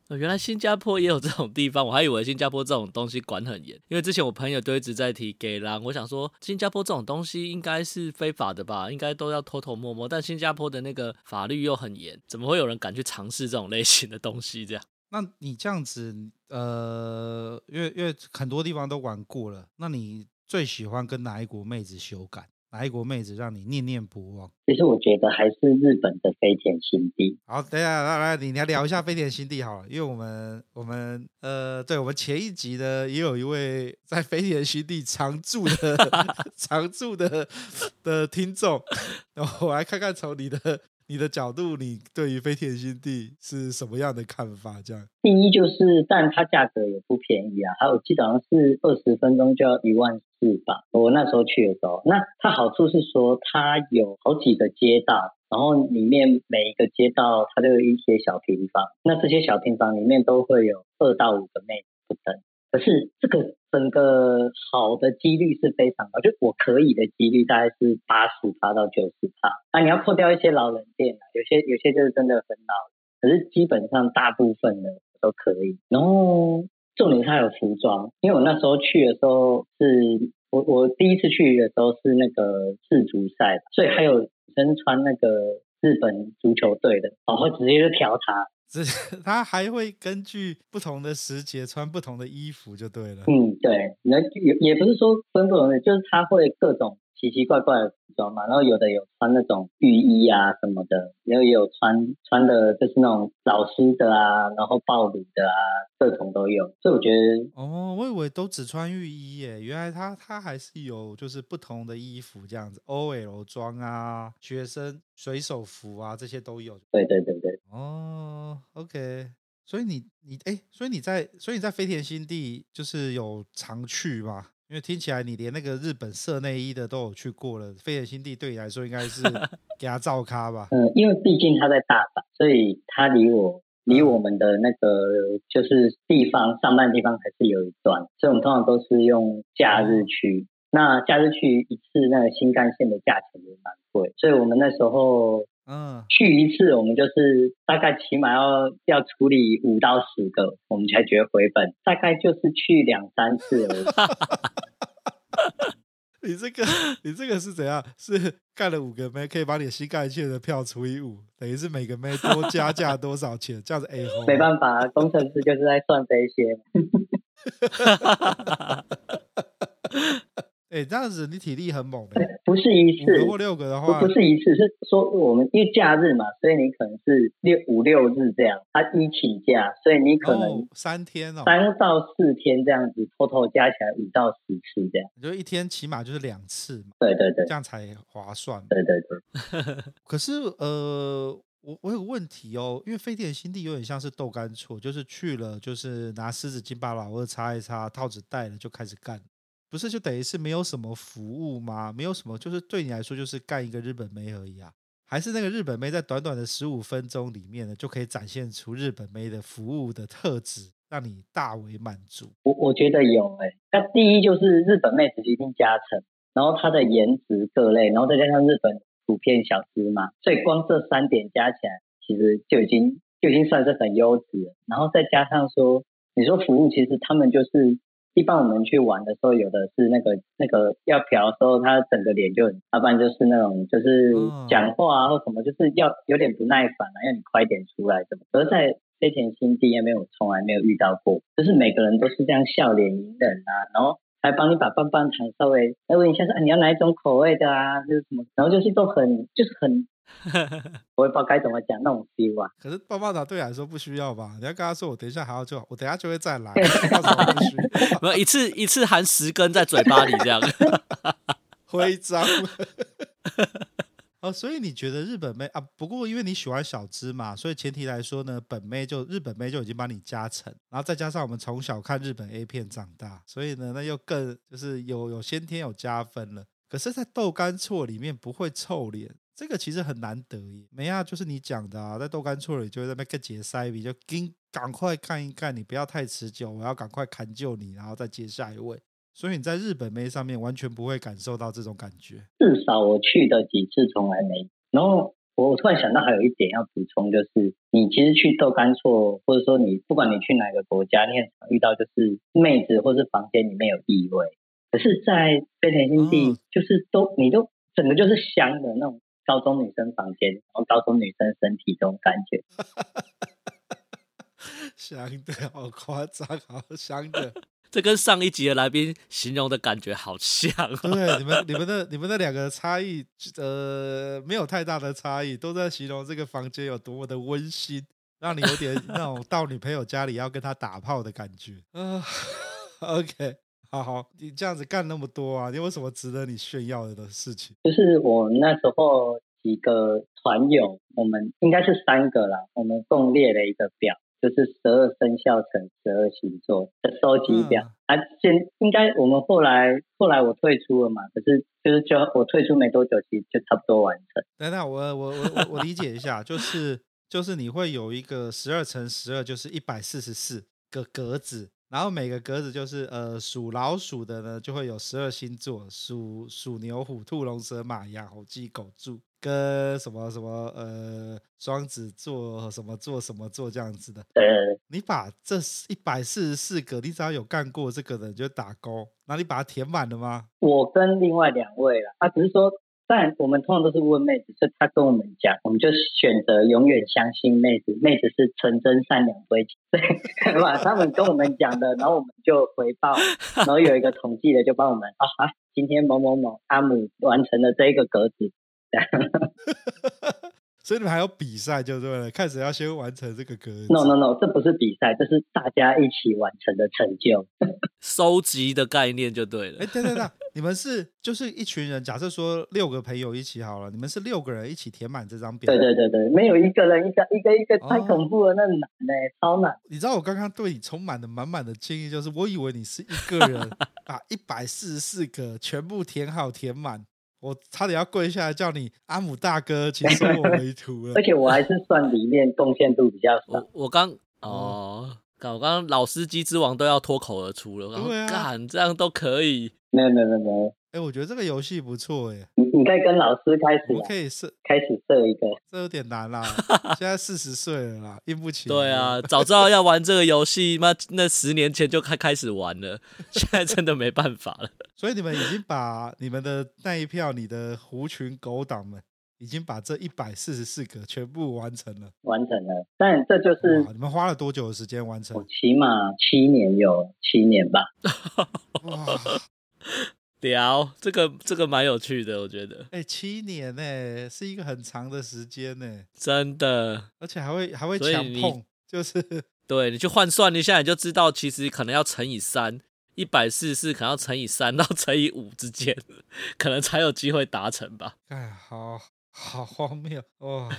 原来新加坡也有这种地方，我还以为新加坡这种东西管很严。因为之前我朋友都一直在提给狼，我想说新加坡这种东西应该是非法的吧，应该都要偷偷摸摸。但新加坡的那个法律又很严，怎么会有人敢去尝试这种类型的东西？这样？那你这样子，呃，因为因为很多地方都玩过了，那你最喜欢跟哪一国妹子修改？哪一国妹子让你念念不忘？其实我觉得还是日本的飞田新地。好，等一下来来，你来聊一下飞田新地好了，因为我们我们呃，对我们前一集呢，也有一位在飞田新地常驻的 常驻的的听众，我来看看从你的。你的角度，你对于飞天新地是什么样的看法？这样，第一就是，但它价格也不便宜啊，还有基本上是二十分钟就要一万四吧。我那时候去的时候，那它好处是说，它有好几个街道，然后里面每一个街道它都有一些小平房，那这些小平房里面都会有二到五个妹子不等。可是这个整个好的几率是非常高，就我可以的几率大概是八十趴到九十趴。那你要扣掉一些老人店啊，有些有些就是真的很老，可是基本上大部分的都可以。然后重点是它有服装，因为我那时候去的时候是我我第一次去的时候是那个世足赛，所以还有女生穿那个日本足球队的，然后直接就调他。这他 还会根据不同的时节穿不同的衣服就对了。嗯，对，那也也不是说分不同的，就是他会各种。奇奇怪怪的服装嘛，然后有的有穿那种浴衣啊什么的，然后也有穿穿的就是那种老师的啊，然后暴露的啊，各种都有。所以我觉得，哦，我以为都只穿浴衣耶，原来他他还是有就是不同的衣服这样子，OL 装啊，学生水手服啊这些都有。对对对对。哦，OK，所以你你哎，所以你在所以你在飞田新地就是有常去吗？因为听起来你连那个日本色内衣的都有去过了，飞田新地对你来说应该是 给他照咖吧？嗯，因为毕竟他在大阪，所以他离我离我们的那个就是地方上班的地方还是有一段，所以我们通常都是用假日去。那假日去一次，那个新干线的价钱也蛮贵，所以我们那时候。嗯，去一次我们就是大概起码要要处理五到十个，我们才觉得回本。大概就是去两三次而已。你这个你这个是怎样？是干了五个妹可以把你新干线的票除以五，等于是每个妹多加价多少钱？这样子 A 红。没办法，工程师就是在算这些。哎，这样子你体力很猛的。不是一次，五或六个的话，不是一次，是说我们因为假日嘛，所以你可能是六五六日这样，他一请假，所以你可能、哦、三天哦，三到四天这样子，偷偷加起来五到十次这样，你就一天起码就是两次嘛，对对对，这样才划算。对对对。可是呃，我我有个问题哦，因为飞天新地有点像是豆干厝，就是去了就是拿湿纸巾把老二擦一擦，套子戴了就开始干。不是就等于是没有什么服务吗？没有什么，就是对你来说就是干一个日本妹而已啊？还是那个日本妹在短短的十五分钟里面呢，就可以展现出日本妹的服务的特质，让你大为满足？我我觉得有哎、那第一就是日本妹子一定加成，然后她的颜值各类，然后再加上日本普遍小资嘛，所以光这三点加起来，其实就已经就已经算是很优质了。然后再加上说，你说服务，其实他们就是。一般我们去玩的时候，有的是那个那个要嫖的时候，他整个脸就很，要不然就是那种就是讲话啊或什么，就是要有点不耐烦啊，要你快点出来什么。而在飞田新地那边，我从来没有遇到过，就是每个人都是这样笑脸迎人啊，然后还帮你把棒棒糖稍微来问一下说，说啊你要哪一种口味的啊，就是什么，然后就是都很就是很。我也不知道该怎么讲那种 feel 啊。可是棒棒糖对你来说不需要吧？你要跟他说，我等一下还要做，我等一下就会再来。不需要没有一次一次含十根在嘴巴里这样，徽章。哦，所以你觉得日本妹啊？不过因为你喜欢小资嘛，所以前提来说呢，本妹就日本妹就已经帮你加成，然后再加上我们从小看日本 A 片长大，所以呢，那又更就是有有先天有加分了。可是，在豆干错里面不会臭脸。这个其实很难得耶，没啊，就是你讲的啊，在豆干厝里就会在那个接塞比，就赶赶快干一干，你不要太持久，我要赶快砍救你，然后再接下一位。所以你在日本妹上面完全不会感受到这种感觉。至少我去的几次从来没。然后我突然想到还有一点要补充，就是你其实去豆干厝，或者说你不管你去哪个国家，你很常遇到就是妹子或是房间里面有异味。可是，在飞田新地，哦、就是都你都整个就是香的那种。高中女生房间，然后高中女生身体这种感觉，想的好夸张，好想的，这跟上一集的来宾形容的感觉好像。对，你们、你们的、你们的两个差异，呃，没有太大的差异，都在形容这个房间有多么的温馨，让你有点那种到女朋友家里要跟她打炮的感觉。啊，OK。好好，你这样子干那么多啊，你有什么值得你炫耀的事情？就是我那时候几个团友，我们应该是三个啦，我们共列了一个表，就是十二生肖乘十二星座的收集表。嗯、啊，先应该我们后来后来我退出了嘛，可是就是就我退出没多久，其实就差不多完成。等等，我我我我理解一下，就是就是你会有一个十二乘十二，就是一百四十四个格子。然后每个格子就是呃属老鼠的呢，就会有十二星座，属属牛、虎、兔、龙、蛇、马、羊、猴、鸡、狗、猪，跟什么什么呃双子座什么座什么座这样子的。呃，你把这一百四十四个，你只要有干过这个的，你就打勾。那你把它填满了吗？我跟另外两位了，他只是说。但我们通常都是问妹子，所以他跟我们讲，我们就选择永远相信妹子，妹子是纯真善良不会欺骗，对吧？他们跟我们讲的，然后我们就回报，然后有一个统计的就帮我们啊，今天某某某阿姆完成了这一个格子。所以你们还有比赛就对了，看谁要先完成这个格子。No No No，这不是比赛，这是大家一起完成的成就。收集的概念就对了。哎，对对对，你们是就是一群人，假设说六个朋友一起好了，你们是六个人一起填满这张表。对对对对，没有一个人一个一个一个太恐怖了，那难呢，超难。你知道我刚刚对你充满了满满的敬意，就是我以为你是一个人 把一百四十四个全部填好填满。我差点要跪下来叫你阿姆大哥，请收我为徒了。而且我还是算里面贡献度比较少。我我刚哦，搞我刚刚老司机之王都要脱口而出了。对啊，干这样都可以。没有没有没有。哎，我觉得这个游戏不错哎。你你可以跟老师开始，我可以设开始设一个，这有点难啦。现在四十岁了啦，硬不起。对啊，早知道要 玩这个游戏，那那十年前就开开始玩了。现在真的没办法了。所以你们已经把你们的那一票，你的狐群狗党们，已经把这一百四十四个全部完成了。完成了，但这就是你们花了多久的时间完成？起码七年有七年吧。哇聊这个这个蛮有趣的，我觉得。哎、欸，七年呢，是一个很长的时间呢，真的。而且还会还会强碰，就是 对你去换算一下，你就知道其实可能要乘以三，一百四十四可能要乘以三到乘以五之间，可能才有机会达成吧。哎，好好荒谬哦，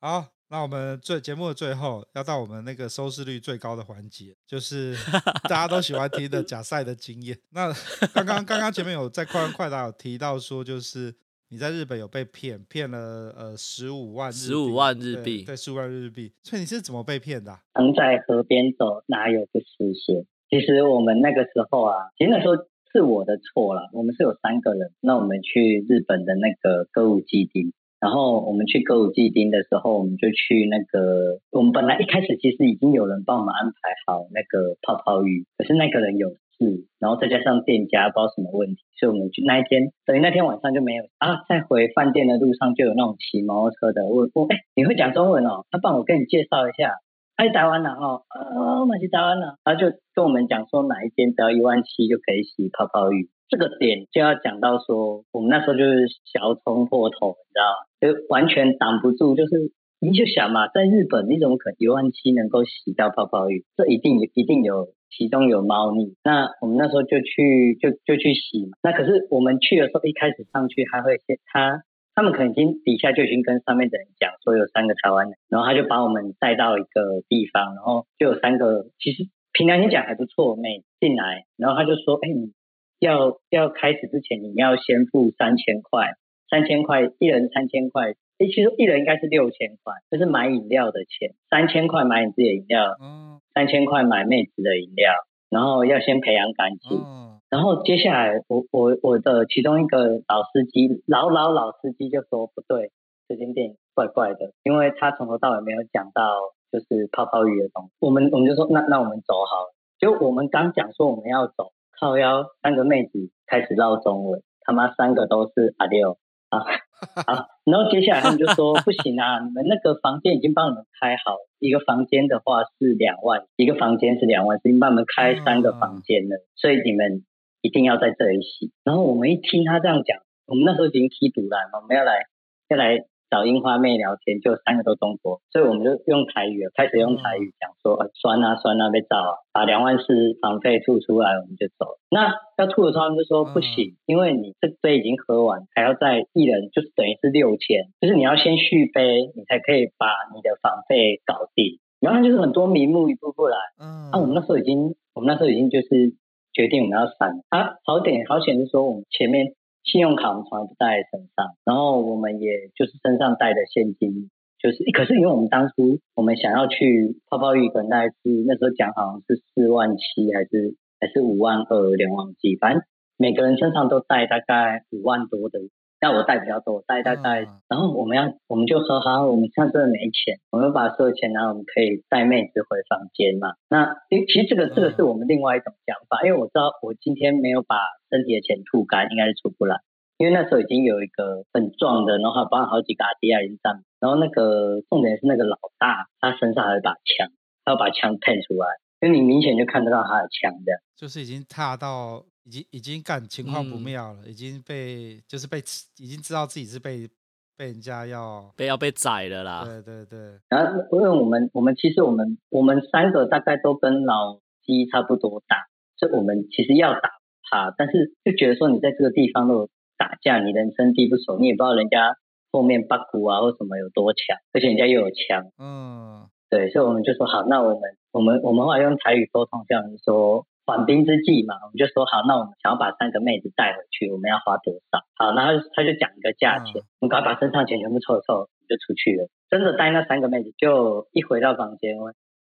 好。那我们最节目的最后要到我们那个收视率最高的环节，就是 大家都喜欢听的假赛的经验。那 刚刚刚刚前面有在快问快答有提到说，就是你在日本有被骗，骗了呃十五万十五万日币，对，十五万日币。所以你是怎么被骗的啊？常在河边走，哪有不湿鞋？其实我们那个时候啊，其实那时候是我的错了。我们是有三个人，那我们去日本的那个歌舞伎町。然后我们去歌舞伎町的时候，我们就去那个，我们本来一开始其实已经有人帮我们安排好那个泡泡浴，可是那个人有事，然后再加上店家不知道什么问题，所以我们去那一天，等于那天晚上就没有啊。在回饭店的路上就有那种骑摩托车的，我我哎，你会讲中文哦？他帮我跟你介绍一下，哎，台湾了哦，啊，我们去台湾了，他就跟我们讲说哪一间只要一万七就可以洗泡泡浴。这个点就要讲到说，我们那时候就是小冲破头，你知道吗？就完全挡不住，就是你就想嘛，在日本你怎么可能一万七能够洗到泡泡浴？这一定一定有其中有猫腻。那我们那时候就去就就去洗嘛。那可是我们去的时候，一开始上去还会先他他们可能已经底下就已经跟上面的人讲说有三个台湾人，然后他就把我们带到一个地方，然后就有三个其实平常心讲还不错，妹进来，然后他就说，哎你。要要开始之前，你要先付三千块，三千块一人三千块，诶，其实一人应该是六千块，就是买饮料的钱，三千块买你自己的饮料，嗯，三千块买妹子的饮料，然后要先培养感情，嗯，然后接下来我我我的其中一个老司机，老老老司机就说不对，这间店怪怪的，因为他从头到尾没有讲到就是泡泡浴的东西，我们我们就说那那我们走好了，就我们刚讲说我们要走。靠腰，三个妹子开始唠中文，他妈三个都是阿六啊好！然后接下来他们就说不行啊，你们那个房间已经帮你们开好，一个房间的话是两万，一个房间是两万，已经帮你们开三个房间了，所以你们一定要在这里洗。然后我们一听他这样讲，我们那时候已经踢赌了，我们要来要来。找樱花妹聊天，就三个都中国，所以我们就用台语，开始用台语讲说，呃，酸啊酸啊，被照啊，把两万四房费吐出来，我们就走。那要吐的时候，他们就说不行，因为你这杯已经喝完，还要再一人就是等于是六千，就是你要先续杯，你才可以把你的房费搞定。然后就是很多名目一步步来，嗯，啊，我们那时候已经，我们那时候已经就是决定我们要散。啊，好点好险是说我们前面。信用卡我们从来不带在身上，然后我们也就是身上带的现金，就是可是因为我们当初我们想要去泡泡浴，大概是那时候讲好像是四万七还是还是五万二，有点忘记，反正每个人身上都带大概五万多的。那我带比较多，带带带，然后我们要，我们就说好，我们现在真的没钱，我们把所有钱拿，我们可以带妹子回房间嘛。那其实这个这个是我们另外一种想法，因为我知道我今天没有把身体的钱吐干，应该是出不来。因为那时候已经有一个很壮的，然后还帮了好几个阿迪亚人站，然后那个重点是那个老大，他身上还有一把枪，他要把枪喷出来，因为你明显就看得到他的枪的，就是已经踏到。已经已经感情况不妙了，嗯、已经被就是被已经知道自己是被被人家要被要被宰了啦。对对对。然后因为我们我们其实我们我们三个大概都跟老鸡差不多大，所以我们其实要打他，但是就觉得说你在这个地方都打架，你人生地不熟，你也不知道人家后面八股啊或什么有多强，而且人家又有枪。嗯。对，所以我们就说好，那我们我们我们后来用台语沟通，这样说。缓兵之计嘛，我们就说好，那我们想要把三个妹子带回去，我们要花多少？好，然后他就讲一个价钱，嗯、我们赶快把身上钱全部凑凑，就出去了。真的带那三个妹子，就一回到房间，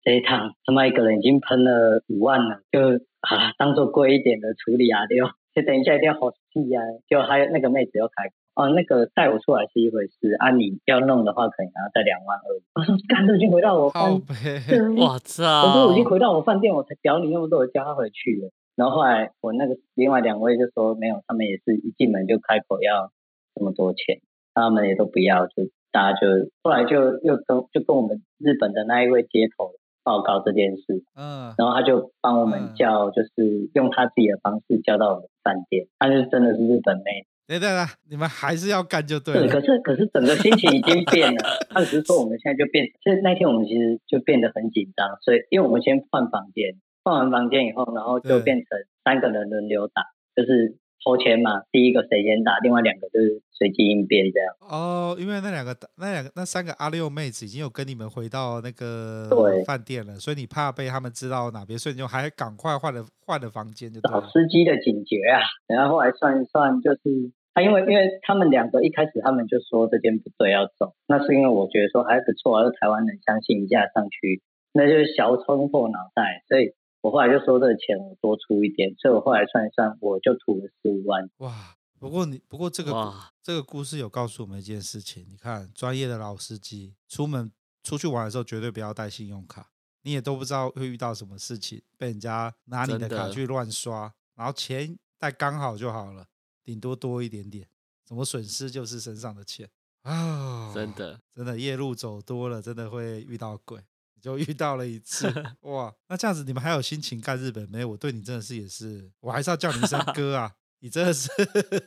这一趟他妈一个人已经喷了五万了，就啊当做贵一点的处理啊，对，就等一下一定要好细啊，就还有那个妹子又开。哦，那个带我出来是一回事，啊，你要弄的话，可能还要带两万二。我说，干，都已经回到我饭店，我操！我说我已经回到我饭店，我才屌你那么多，我叫他回去了。然后后来我那个另外两位就说没有，他们也是一进门就开口要这么多钱，他们也都不要，就大家就后来就又跟就跟我们日本的那一位接头报告这件事，嗯，然后他就帮我们叫，就是用他自己的方式叫到我们饭店，他就真的是日本妹。对对对，你们还是要干就对了。对，可是可是整个心情已经变了。他只是说我们现在就变，其实那天我们其实就变得很紧张，所以因为我们先换房间，换完房间以后，然后就变成三个人轮流打，就是抽签嘛，第一个谁先打，另外两个就是随机应变这样。哦，因为那两个那两个那三个阿六妹子已经有跟你们回到那个饭店了，所以你怕被他们知道哪边，所以你就还赶快换了换了房间就对了。老司机的警觉啊，然后后来算一算就是。啊、因为因为他们两个一开始他们就说这间不对要走，那是因为我觉得说还不错啊，是台湾人相信一下上去，那就是小冲破脑袋，所以我后来就说这个钱我多出一点，所以我后来算一算，我就吐了十五万。哇！不过你不过这个哇这个故事有告诉我们一件事情，你看专业的老司机出门出去玩的时候绝对不要带信用卡，你也都不知道会遇到什么事情，被人家拿你的卡去乱刷，然后钱带刚好就好了。顶多多一点点，什么损失就是身上的钱啊！真的，真的夜路走多了，真的会遇到鬼。就遇到了一次，哇！那这样子你们还有心情干日本妹？我对你真的是也是，我还是要叫你一声哥啊！你真的是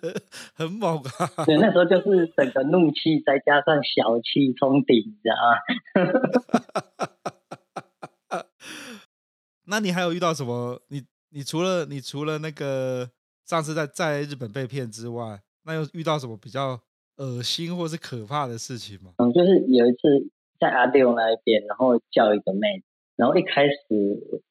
很猛啊！对，那时候就是整个怒气再加上小气冲顶，你知道吗？那你还有遇到什么？你你除了你除了那个？上次在在日本被骗之外，那又遇到什么比较恶心或是可怕的事情吗？嗯，就是有一次在阿六那一边，然后叫一个妹子，然后一开始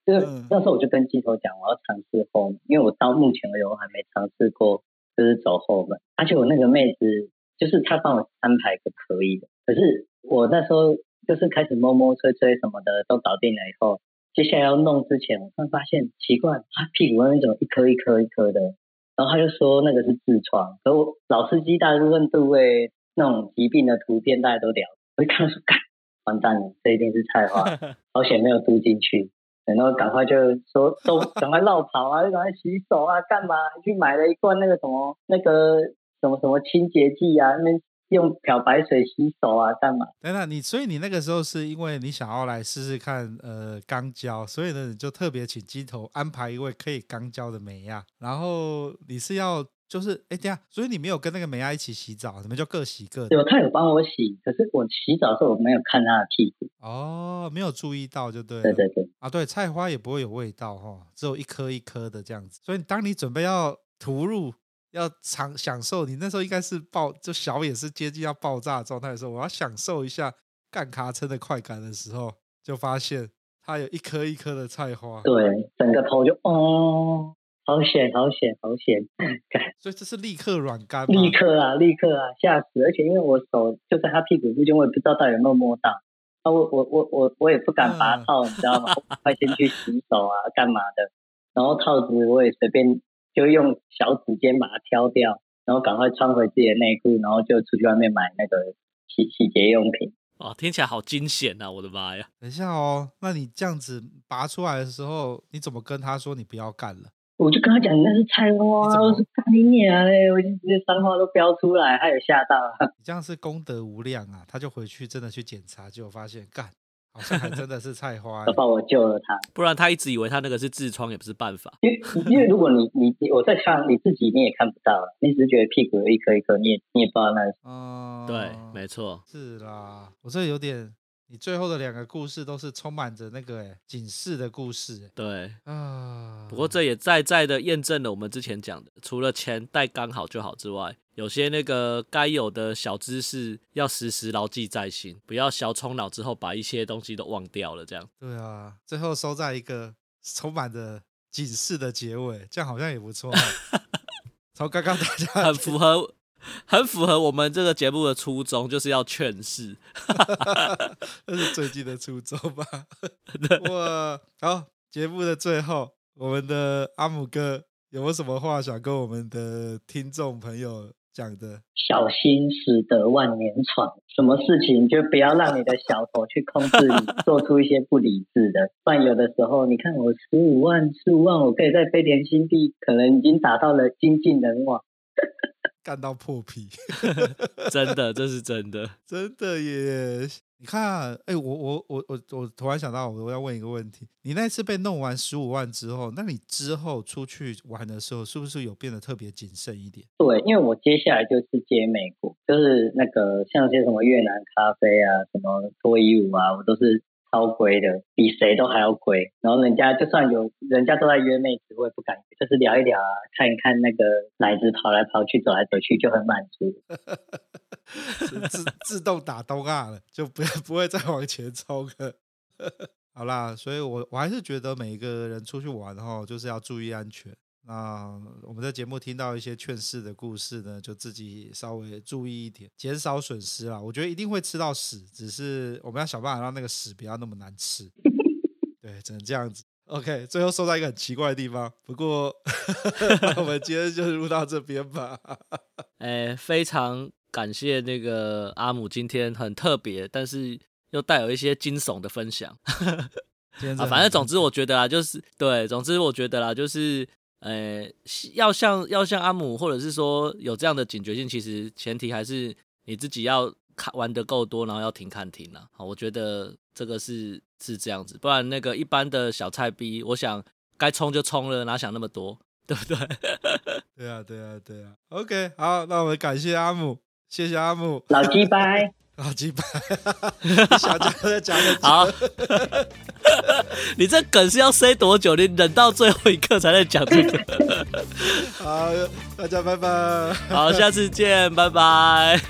就是、嗯、那时候我就跟镜头讲，我要尝试后门，因为我到目前为止我还没尝试过，就是走后门。而且我那个妹子就是她帮我安排个可以的，可是我那时候就是开始摸摸吹吹什么的都搞定了以后，接下来要弄之前，我突然发现奇怪，她屁股那种一颗一颗一颗的。然后他就说那个是痔疮，可我老司机大部分都会那种疾病的图片大家都聊，我一看说，干，完蛋了，这一定是菜花，保险没有嘟进去，然后赶快就说都赶快绕跑啊，就赶快洗手啊，干嘛去买了一罐那个什么那个什么什么清洁剂啊，那。用漂白水洗手啊，干嘛？等等，你所以你那个时候是因为你想要来试试看，呃，肛交，所以呢，你就特别请机头安排一位可以肛交的美亚，然后你是要就是，哎，等下，所以你没有跟那个美亚一起洗澡，你们就各洗各的。有，他有帮我洗，可是我洗澡的时候我没有看他的屁股。哦，没有注意到就对。对对对。啊，对，菜花也不会有味道哈、哦，只有一颗一颗的这样子。所以当你准备要涂入。要尝享受，你那时候应该是爆，就小也是接近要爆炸的状态的时候，我要享受一下干卡车的快感的时候，就发现它有一颗一颗的菜花，对，整个头就哦，好险，好险，好险，所以这是立刻软干，立刻啊，立刻啊，吓死！而且因为我手就在他屁股附近，我也不知道到底有没有摸到，啊，我我我我我也不敢拔套，嗯、你知道吗？快先去洗手啊，干嘛的？然后套子我也随便。就用小指尖把它挑掉，然后赶快穿回自己的内裤，然后就出去外面买那个洗洗洁用品。哦，听起来好惊险啊！我的妈呀！等一下哦，那你这样子拔出来的时候，你怎么跟他说你不要干了？我就跟他讲，那是菜花，我是干你娘嘞！我已经直接脏话都飙出来，他也吓到了。你这样是功德无量啊！他就回去真的去检查，结果发现干。好像还真的是菜花，他把我救了他，不然他一直以为他那个是痔疮，也不是办法。因为因为如果你你你我在看你自己，你也看不到，你只是觉得屁股有一颗一颗，你也你也不知道那是。哦、嗯，对，没错，是啦，我这有点。你最后的两个故事都是充满着那个诶警示的故事，对啊。不过这也再再的验证了我们之前讲的，除了钱带刚好就好之外，有些那个该有的小知识要时时牢记在心，不要小冲脑之后把一些东西都忘掉了。这样。对啊，最后收在一个充满着警示的结尾，这样好像也不错。从刚刚大家很符合，很符合我们这个节目的初衷，就是要劝世。这是最近的初衷吧？哇，好，节目的最后，我们的阿姆哥有没有什么话想跟我们的听众朋友讲的？小心驶得万年船，什么事情就不要让你的小头去控制你，做出一些不理智的。不然有的时候，你看我十五万、十五万，我可以在飞田新地，可能已经达到了精尽人亡。干到破皮，真的，这是真的，真的耶！你看，哎、欸，我我我我我突然想到，我要问一个问题：你那次被弄完十五万之后，那你之后出去玩的时候，是不是有变得特别谨慎一点？对，因为我接下来就是接美国，就是那个像些什么越南咖啡啊，什么脱衣舞啊，我都是。超贵的，比谁都还要贵。然后人家就算有人家都在约妹子，我也不敢，就是聊一聊啊，看一看那个奶子跑来跑去、走来走去，就很满足。自自动打东亚了，就不要不会再往前冲了。好啦，所以我我还是觉得每一个人出去玩哈，就是要注意安全。那我们在节目听到一些劝世的故事呢，就自己稍微注意一点，减少损失啦。我觉得一定会吃到屎，只是我们要想办法让那个屎不要那么难吃。对，只能这样子。OK，最后说到一个很奇怪的地方，不过 我们今天就录到这边吧。哎，非常感谢那个阿姆今天很特别，但是又带有一些惊悚的分享。啊，反正总之我觉得啊，就是对，总之我觉得啦，就是。呃，要像要像阿姆，或者是说有这样的警觉性，其实前提还是你自己要看玩的够多，然后要停看停啊。好，我觉得这个是是这样子，不然那个一般的小菜逼，我想该冲就冲了，哪想那么多，对不对？对啊，对啊，对啊。OK，好，那我们感谢阿姆，谢谢阿姆，老鸡掰。好几百，小家再讲个好，你这梗是要塞多久？你忍到最后一刻才能讲这个？好，大家拜拜。好，下次见，拜拜。